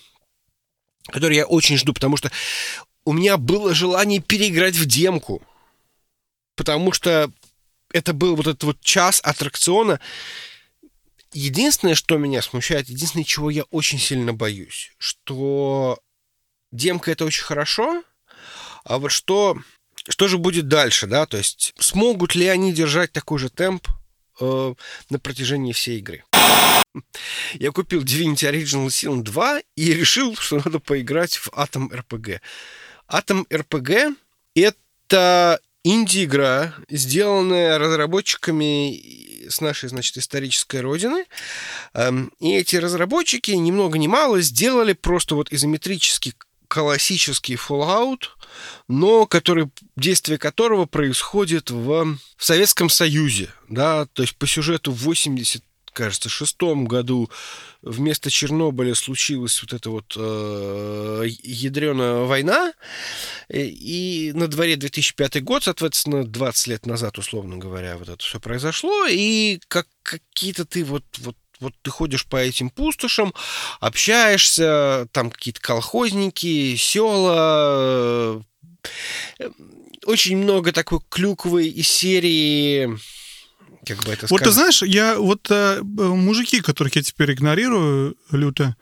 которую я очень жду, потому что у меня было желание переиграть в демку, потому что это был вот этот вот час аттракциона, Единственное, что меня смущает, единственное, чего я очень сильно боюсь, что демка это очень хорошо, а вот что, что же будет дальше, да, то есть смогут ли они держать такой же темп э, на протяжении всей игры. Я купил Divinity Original Sin 2 и решил, что надо поиграть в Atom RPG. Atom RPG — это инди-игра, сделанная разработчиками с нашей, значит, исторической родины. Эм, и эти разработчики, ни много ни мало, сделали просто вот изометрический классический Fallout, но который, действие которого происходит в, в Советском Союзе, да, то есть по сюжету в 80 кажется, шестом году вместо Чернобыля случилась вот эта вот э, ядреная война, и на дворе 2005 год, соответственно, 20 лет назад, условно говоря, вот это все произошло, и как какие-то ты вот, вот вот ты ходишь по этим пустошам, общаешься, там какие-то колхозники, села, э, очень много такой клюквы из серии как бы это Вот ты знаешь, я вот э, мужики, которых я теперь игнорирую люто,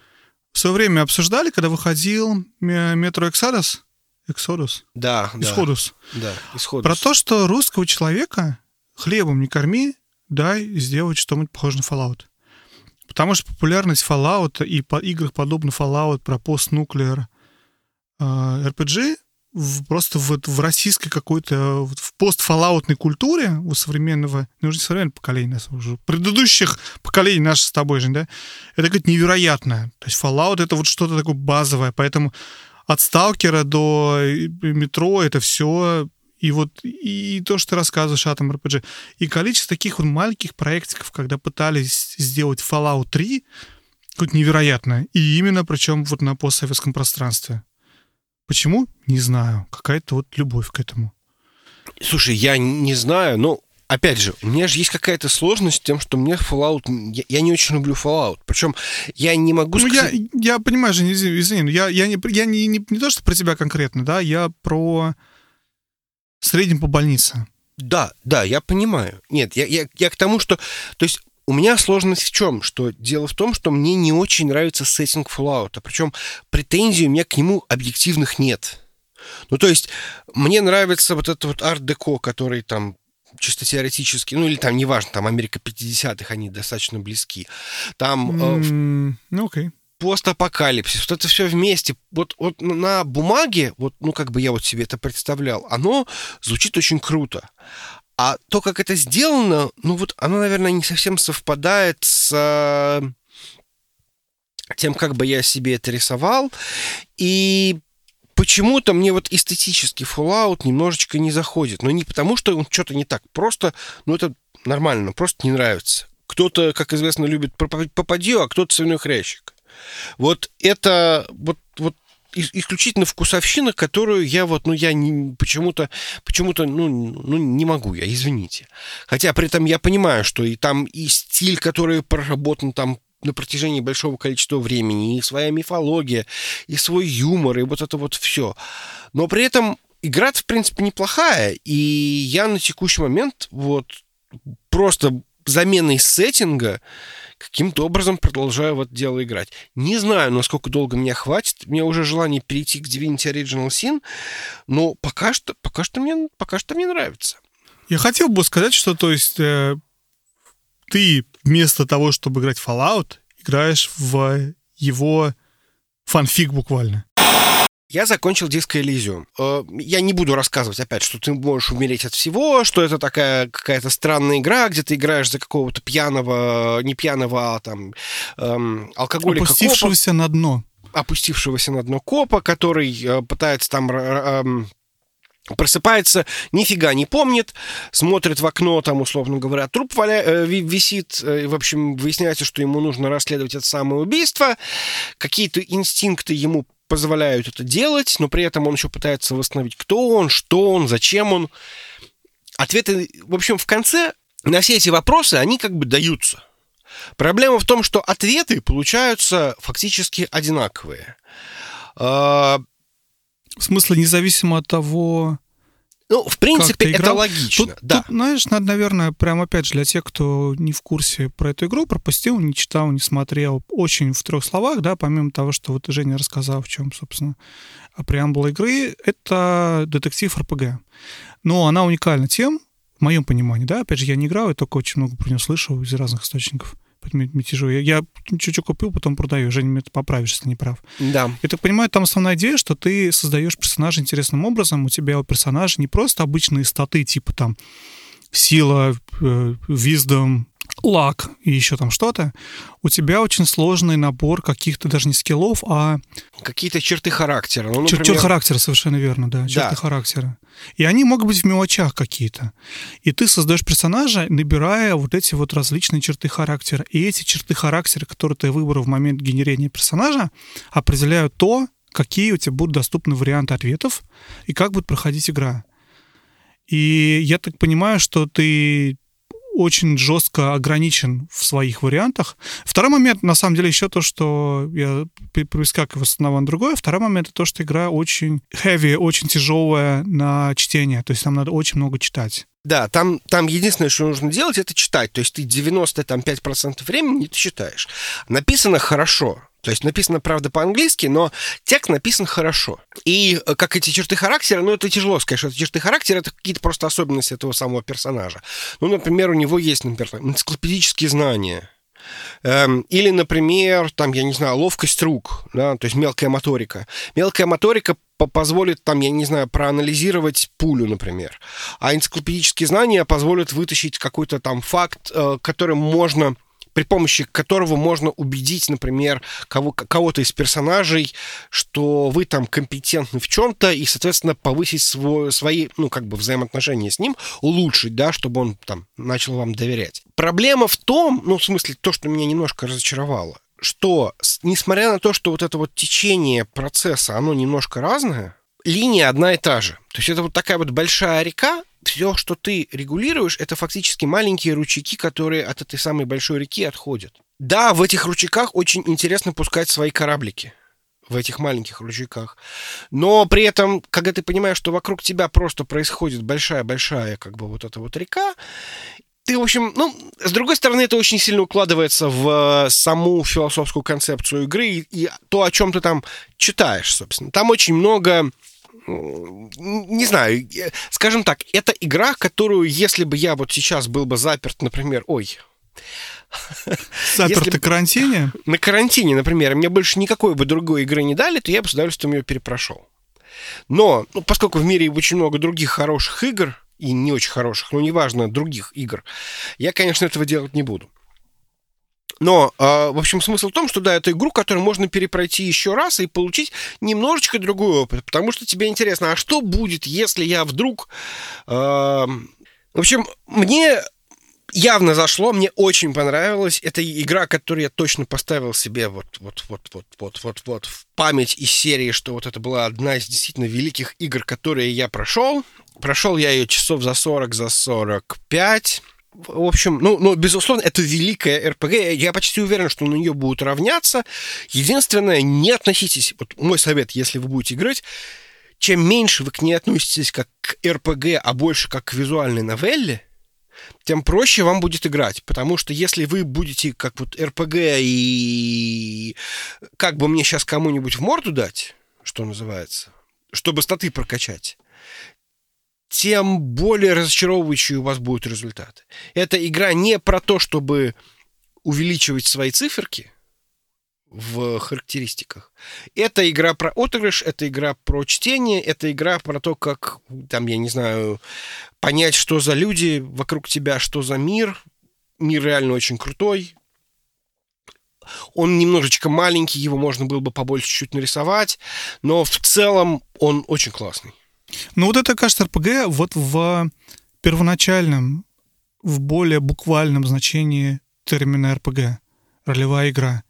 в свое время обсуждали, когда выходил метро Эксодус. Эксодус? Да, Исходус. Да, Исходус. Про то, что русского человека хлебом не корми, дай сделать что-нибудь похожее на Fallout. Потому что популярность Fallout и по играх подобно Fallout про постнуклеар RPG в, просто вот в российской какой-то в постфоллаутной культуре у современного, ну уже не современного поколения, нас уже предыдущих поколений наших с тобой же, да, это как невероятное. То есть Fallout это вот что-то такое базовое, поэтому от сталкера до метро это все и вот и то, что ты рассказываешь, Atom RPG, и количество таких вот маленьких проектиков, когда пытались сделать Fallout 3, какое-то невероятное. И именно причем вот на постсоветском пространстве. Почему? Не знаю. Какая-то вот любовь к этому. Слушай, я не знаю, но опять же, у меня же есть какая-то сложность с тем, что мне Fallout... Я, я не очень люблю Fallout. Причем я не могу ну, сказать... Я, я понимаю же, извини, но я, я, не, я не, не, не то, что про тебя конкретно, да, я про среднем по больнице. Да, да, я понимаю. Нет, я, я, я к тому, что... То есть у меня сложность в чем? Что дело в том, что мне не очень нравится сеттинг Fallout. Причем претензий у меня к нему объективных нет. Ну, то есть, мне нравится вот этот вот арт-деко, который там чисто теоретически, ну или там, неважно, там Америка 50-х, они достаточно близки. Там... Mm, э, ну, окей. Okay постапокалипсис, вот это все вместе, вот, вот на бумаге, вот, ну, как бы я вот себе это представлял, оно звучит очень круто. А то, как это сделано, ну вот оно, наверное, не совсем совпадает с э, тем, как бы я себе это рисовал. И почему-то мне вот эстетический Fallout немножечко не заходит. Но не потому, что он что-то не так. Просто, ну это нормально, просто не нравится. Кто-то, как известно, любит попадью, а кто-то свиной хрящик. Вот это, вот, вот исключительно вкусовщина, которую я вот, ну, я не, почему-то, почему-то, ну, ну, не могу я, извините. Хотя при этом я понимаю, что и там и стиль, который проработан там на протяжении большого количества времени, и своя мифология, и свой юмор, и вот это вот все. Но при этом игра в принципе, неплохая, и я на текущий момент вот просто заменой сеттинга каким-то образом продолжаю в это дело играть. Не знаю, насколько долго меня хватит. Мне уже желание перейти к Divinity Original Sin, но пока что, пока что, мне, пока что мне нравится. Я хотел бы сказать, что то есть э, ты вместо того, чтобы играть Fallout, играешь в его фанфик буквально. Я закончил диско Elysium. Э, я не буду рассказывать опять, что ты можешь умереть от всего, что это такая какая-то странная игра, где ты играешь за какого-то пьяного, не пьяного, а там эм, алкоголика. Опустившегося копа, на дно. Опустившегося на дно копа, который э, пытается там э, просыпается, нифига не помнит, смотрит в окно, там, условно говоря, труп валя... э, висит, э, в общем, выясняется, что ему нужно расследовать это самое убийство, какие-то инстинкты ему позволяют это делать, но при этом он еще пытается восстановить, кто он, что он, зачем он. Ответы, в общем, в конце на все эти вопросы, они как бы даются. Проблема в том, что ответы получаются фактически одинаковые. А, в смысле, независимо от того, ну, в принципе, это логично, тут, да. Тут, знаешь, надо, наверное, прям опять же для тех, кто не в курсе про эту игру, пропустил, не читал, не смотрел, очень в трех словах, да, помимо того, что вот Женя рассказал, в чем, собственно, преамбула игры, это детектив РПГ. Но она уникальна тем, в моем понимании, да, опять же, я не играл, я только очень много про нее слышал из разных источников, мятежу. Я, я чуть-чуть купил, потом продаю. Женя, меня поправишь, если не прав. Да. Я так понимаю, там основная идея, что ты создаешь персонажа интересным образом. У тебя у персонажа не просто обычные статы, типа там сила, э, wisdom, лак и еще там что-то, у тебя очень сложный набор каких-то даже не скиллов, а... Какие-то черты характера. Ну, например... Черты характера, совершенно верно, да. Черты да. характера. И они могут быть в мелочах какие-то. И ты создаешь персонажа, набирая вот эти вот различные черты характера. И эти черты характера, которые ты выбрал в момент генерения персонажа, определяют то, какие у тебя будут доступны варианты ответов и как будет проходить игра. И я так понимаю, что ты очень жестко ограничен в своих вариантах. Второй момент, на самом деле, еще то, что я перескакиваю с одного на другое. Второй момент — это то, что игра очень heavy, очень тяжелая на чтение. То есть там надо очень много читать. Да, там, там единственное, что нужно делать, это читать. То есть ты 95% времени ты читаешь. Написано хорошо. То есть написано, правда, по-английски, но текст написан хорошо. И э, как эти черты характера, ну, это тяжело сказать, что это черты характера, это какие-то просто особенности этого самого персонажа. Ну, например, у него есть, например, энциклопедические знания. Эм, или, например, там, я не знаю, ловкость рук, да, то есть мелкая моторика. Мелкая моторика позволит, там, я не знаю, проанализировать пулю, например. А энциклопедические знания позволят вытащить какой-то там факт, э, которым можно при помощи которого можно убедить, например, кого, кого-то из персонажей, что вы там компетентны в чем-то, и, соответственно, повысить свой, свои, ну, как бы взаимоотношения с ним, улучшить, да, чтобы он там начал вам доверять. Проблема в том, ну, в смысле, то, что меня немножко разочаровало, что, несмотря на то, что вот это вот течение процесса, оно немножко разное, линия одна и та же. То есть это вот такая вот большая река, все, что ты регулируешь, это фактически маленькие ручейки, которые от этой самой большой реки отходят. Да, в этих ручейках очень интересно пускать свои кораблики в этих маленьких ручейках. Но при этом, когда ты понимаешь, что вокруг тебя просто происходит большая-большая как бы вот эта вот река, ты, в общем, ну, с другой стороны, это очень сильно укладывается в саму философскую концепцию игры и, и то, о чем ты там читаешь, собственно. Там очень много не знаю, скажем так, это игра, которую, если бы я вот сейчас был бы заперт, например, ой, Заперт на карантине? На карантине, например, мне больше никакой бы другой игры не дали, то я бы с удовольствием ее перепрошел. Но, ну, поскольку в мире очень много других хороших игр, и не очень хороших, но неважно, других игр, я, конечно, этого делать не буду. Но, э, в общем, смысл в том, что да, это игру, которую можно перепройти еще раз и получить немножечко другой опыт, потому что тебе интересно, а что будет, если я вдруг... Э, в общем, мне явно зашло, мне очень понравилось. Это игра, которую я точно поставил себе вот, вот, вот, вот, вот, вот, вот в память из серии, что вот это была одна из действительно великих игр, которые я прошел. Прошел я ее часов за 40, за 45 в общем, ну, ну, безусловно, это великая РПГ. Я почти уверен, что на нее будут равняться. Единственное, не относитесь, вот мой совет, если вы будете играть, чем меньше вы к ней относитесь как к РПГ, а больше как к визуальной новелле, тем проще вам будет играть. Потому что если вы будете как вот РПГ и как бы мне сейчас кому-нибудь в морду дать, что называется, чтобы статы прокачать, тем более разочаровывающие у вас будут результаты. Эта игра не про то, чтобы увеличивать свои циферки в характеристиках. Это игра про отыгрыш, это игра про чтение, это игра про то, как, там, я не знаю, понять, что за люди вокруг тебя, что за мир. Мир реально очень крутой. Он немножечко маленький, его можно было бы побольше чуть нарисовать, но в целом он очень классный. Ну вот это, кажется, РПГ вот в первоначальном, в более буквальном значении термина РПГ, ролевая игра.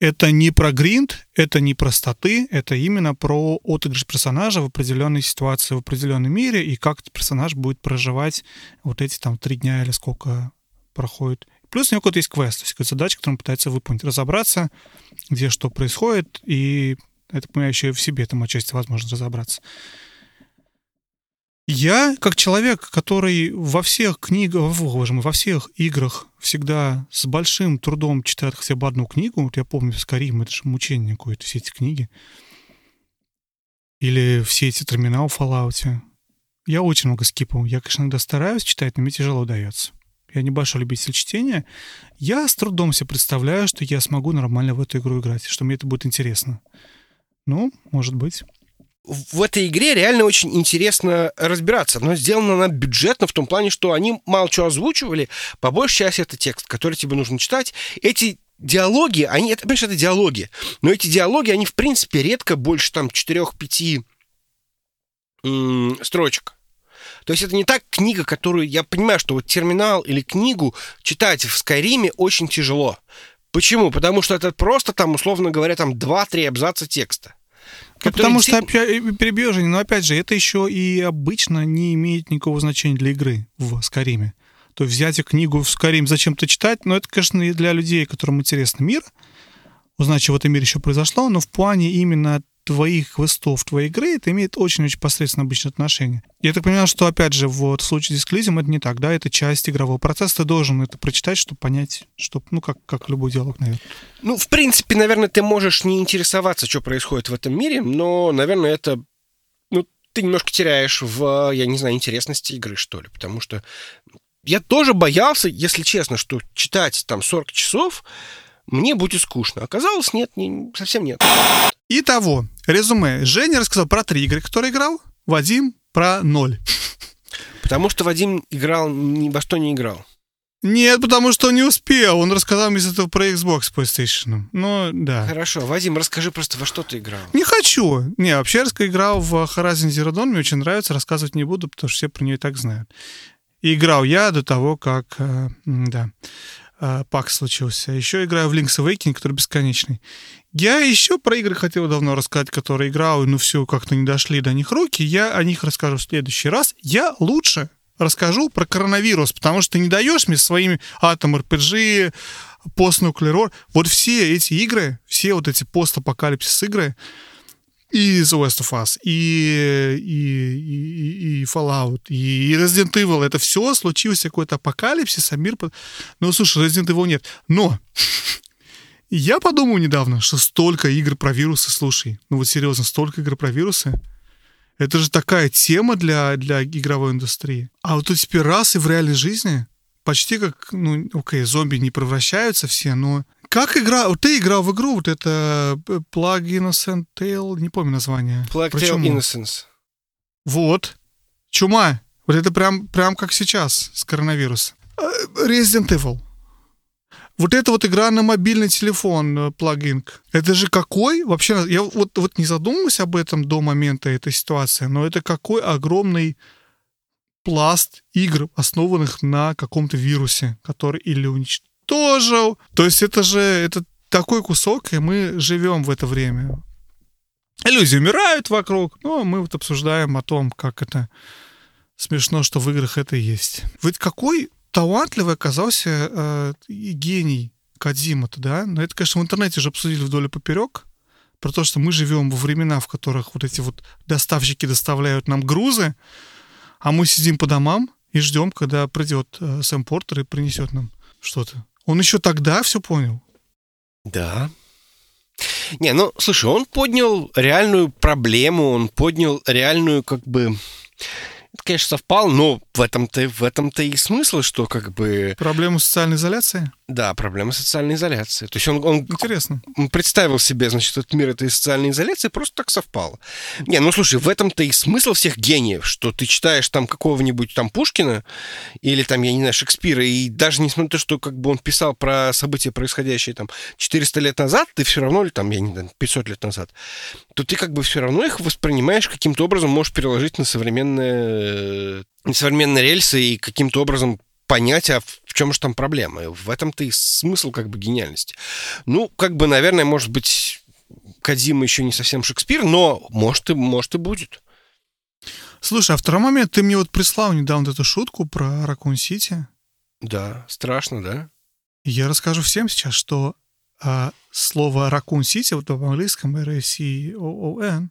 Это не про гринд, это не про статы, это именно про отыгрыш персонажа в определенной ситуации, в определенном мире, и как персонаж будет проживать вот эти там три дня или сколько проходит. Плюс у него какой-то есть квест, то есть какая-то задача, которую он пытается выполнить, разобраться, где что происходит, и это, понимаю, еще и в себе там отчасти возможно разобраться. Я, как человек, который во всех книгах, боже во всех играх всегда с большим трудом читает хотя бы одну книгу, вот я помню Скарим, это же мучение какое-то, все эти книги, или все эти терминалы в Fallout. Я очень много скипал. Я, конечно, иногда стараюсь читать, но мне тяжело удается. Я небольшой любитель чтения. Я с трудом себе представляю, что я смогу нормально в эту игру играть, что мне это будет интересно. Ну, может быть в этой игре реально очень интересно разбираться. Но сделана она бюджетно в том плане, что они мало чего озвучивали. По большей части это текст, который тебе нужно читать. Эти диалоги, они, это, понимаешь, это диалоги. Но эти диалоги, они, в принципе, редко больше там 4-5 строчек. То есть это не так книга, которую... Я понимаю, что вот терминал или книгу читать в Скайриме очень тяжело. Почему? Потому что это просто там, условно говоря, там 2-3 абзаца текста. Ну, потому что, же, но опять же, это еще и обычно не имеет никакого значения для игры в Скариме. То есть взять книгу в Скарим зачем-то читать, но это, конечно, и для людей, которым интересен мир, узнать, что в этом мире еще произошло, но в плане именно твоих квестов, твоей игры, это имеет очень-очень посредственно обычное отношение. Я так понимаю, что, опять же, вот в случае с Eclipse это не так, да, это часть игрового процесса, ты должен это прочитать, чтобы понять, что, ну, как, как любой диалог, наверное. Ну, в принципе, наверное, ты можешь не интересоваться, что происходит в этом мире, но, наверное, это, ну, ты немножко теряешь в, я не знаю, интересности игры, что ли, потому что я тоже боялся, если честно, что читать там 40 часов мне будет скучно. Оказалось, нет, не, совсем нет. Итого, резюме. Женя рассказал про три игры, которые играл. Вадим про ноль. Потому что Вадим играл ни во что не играл. Нет, потому что он не успел. Он рассказал мне из этого про Xbox PlayStation. Ну, да. Хорошо. Вадим, расскажи просто, во что ты играл. Не хочу. Не, вообще я играл в Horizon Zero Dawn. Мне очень нравится. Рассказывать не буду, потому что все про нее и так знают. И играл я до того, как... Э, да пак случился. Еще играю в Link's Awakening, который бесконечный. Я еще про игры хотел давно рассказать, которые играл, но все как-то не дошли до них руки. Я о них расскажу в следующий раз. Я лучше расскажу про коронавирус, потому что ты не даешь мне своими атом RPG, постнуклерор. Вот все эти игры, все вот эти постапокалипсис игры, и The Last of Us, и, и, и, и Fallout, и Resident Evil, это все случился какой-то апокалипсис, а мир... Ну, слушай, Resident Evil нет. Но я подумал недавно, что столько игр про вирусы, слушай, ну вот серьезно, столько игр про вирусы, это же такая тема для, для игровой индустрии. А вот эти пирасы в реальной жизни почти как, ну, окей, зомби не превращаются все, но как игра... Ты играл в игру, вот это э, Plug Innocent Tale, не помню название. Plug Tale Innocence. Вот. Чума. Вот это прям, прям как сейчас с коронавирусом. Э, Resident Evil. Вот эта вот игра на мобильный телефон, э, плагин, это же какой вообще... Я вот, вот не задумывался об этом до момента этой ситуации, но это какой огромный пласт игр, основанных на каком-то вирусе, который или уничтожил. То есть это же это такой кусок, и мы живем в это время. Люди умирают вокруг, но мы вот обсуждаем о том, как это смешно, что в играх это есть. Вот какой талантливый оказался э, гений Кадзима-то, да? Но это, конечно, в интернете уже обсудили вдоль и поперек, про то, что мы живем во времена, в которых вот эти вот доставщики доставляют нам грузы, а мы сидим по домам и ждем, когда придет э, Сэм Портер и принесет нам что-то. Он еще тогда все понял. Да. Не, ну, слушай, он поднял реальную проблему, он поднял реальную, как бы, конечно, совпал, но в этом-то, в этом-то и смысл, что как бы... Проблема социальной изоляции? Да, проблема социальной изоляции. То есть он, он, Интересно. представил себе, значит, этот мир этой социальной изоляции, просто так совпало. Не, ну слушай, в этом-то и смысл всех гениев, что ты читаешь там какого-нибудь там Пушкина или там, я не знаю, Шекспира, и даже несмотря на то, что как бы он писал про события, происходящие там 400 лет назад, ты все равно, или там, я не знаю, 500 лет назад, то ты как бы все равно их воспринимаешь каким-то образом, можешь переложить на современные, на современные рельсы и каким-то образом понять, а в чем же там проблема. В этом-то и смысл как бы гениальности. Ну, как бы, наверное, может быть, Кадима еще не совсем Шекспир, но может и, может и будет. Слушай, а второй момент, ты мне вот прислал недавно эту шутку про Ракун Сити. Да, страшно, да? Я расскажу всем сейчас, что а, слово Ракун Сити, вот в английском R-A-C-O-O-N,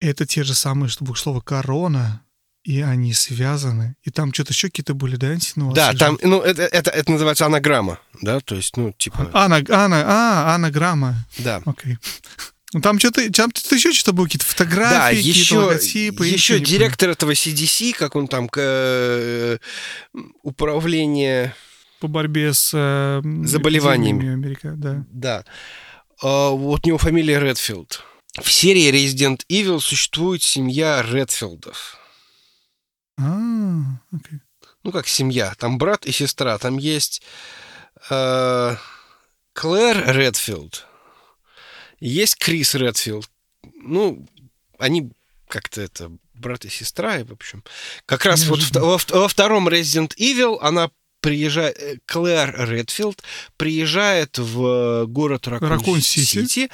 это те же самые что слова корона, и они связаны. И там что-то еще какие-то были, да, инсинуации? Да, там, ну, это, это, это называется анаграмма, да, то есть, ну, типа... Ана, ана, а, анаграмма. Да. Окей. Ну, там что-то, там еще что-то было, какие-то фотографии, да, какие-то еще, логотипы. Еще директор этого CDC, как он там, э, управление... По борьбе с... Э, заболеваниями. Америка, да. Да. А, вот у него фамилия Редфилд. В серии Resident Evil существует семья Редфилдов. А, окей. Ну, как семья. Там брат и сестра. Там есть э, Клэр Редфилд. Есть Крис Редфилд. Ну, они как-то это брат и сестра, и, в общем. Как раз вот во, во втором Resident Evil она приезжает, э, Клэр Редфилд приезжает в город Ракун-Сити,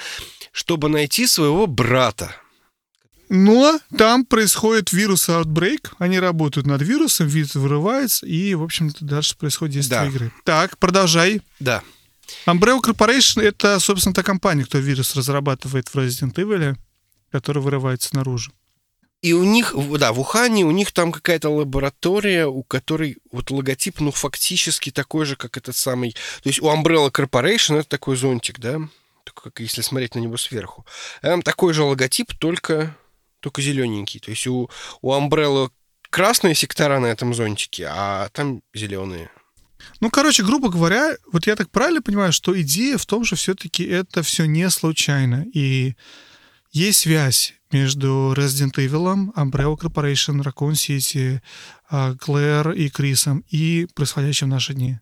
чтобы найти своего брата. Но там происходит вирус Outbreak, они работают над вирусом, вирус вырывается, и, в общем-то, дальше происходит действие да. игры. Так, продолжай. Да. Umbrella Corporation — это, собственно, та компания, кто вирус разрабатывает в Resident Evil, который вырывается наружу. И у них, да, в Ухане у них там какая-то лаборатория, у которой вот логотип, ну, фактически такой же, как этот самый... То есть у Umbrella Corporation это такой зонтик, да? Такой, как если смотреть на него сверху. Там такой же логотип, только только зелененький. То есть у, у Umbrella красные сектора на этом зонтике, а там зеленые. Ну, короче, грубо говоря, вот я так правильно понимаю, что идея в том, что все-таки это все не случайно. И есть связь между Resident Evil, Umbrella Corporation, Raccoon City, а, Клэр и Крисом и происходящим в наши дни.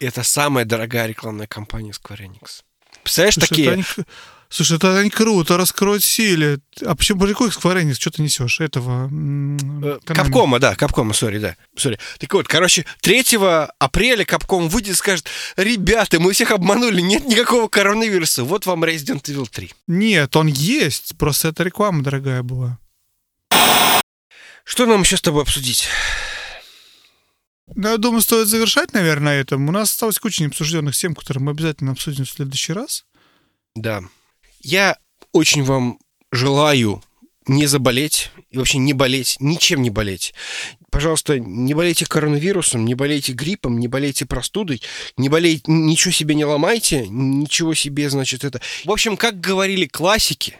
Это самая дорогая рекламная кампания Square Enix. Представляешь, Слушай, такие... они, слушай, это они круто, раскроют силе. А почему какой Square Enix? Что ты несешь? Этого... Э. Капкома, да, Капкома, сори, да, сори. Так вот, короче, 3 апреля Капком выйдет и скажет, ребята, мы всех обманули, нет никакого коронавируса, вот вам Resident Evil 3. Нет, он есть, просто это реклама дорогая была. Что нам еще с тобой обсудить? Ну, я думаю, стоит завершать, наверное, на этом. У нас осталось куча необсужденных тем, которые мы обязательно обсудим в следующий раз. Да. Я очень вам желаю не заболеть и вообще не болеть, ничем не болеть. Пожалуйста, не болейте коронавирусом, не болейте гриппом, не болейте простудой, не болейте, ничего себе не ломайте, ничего себе, значит, это... В общем, как говорили классики,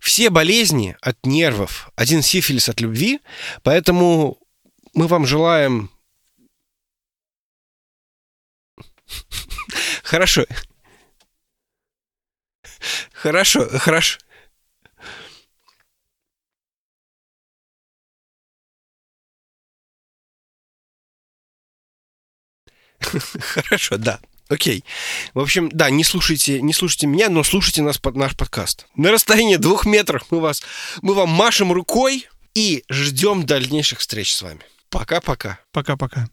все болезни от нервов, один сифилис от любви, поэтому мы вам желаем... Хорошо. Хорошо, хорошо. Хорошо, да. Окей. В общем, да, не слушайте, не слушайте меня, но слушайте нас под наш подкаст. На расстоянии двух метров мы вас, мы вам машем рукой и ждем дальнейших встреч с вами. Пока-пока. Пока-пока.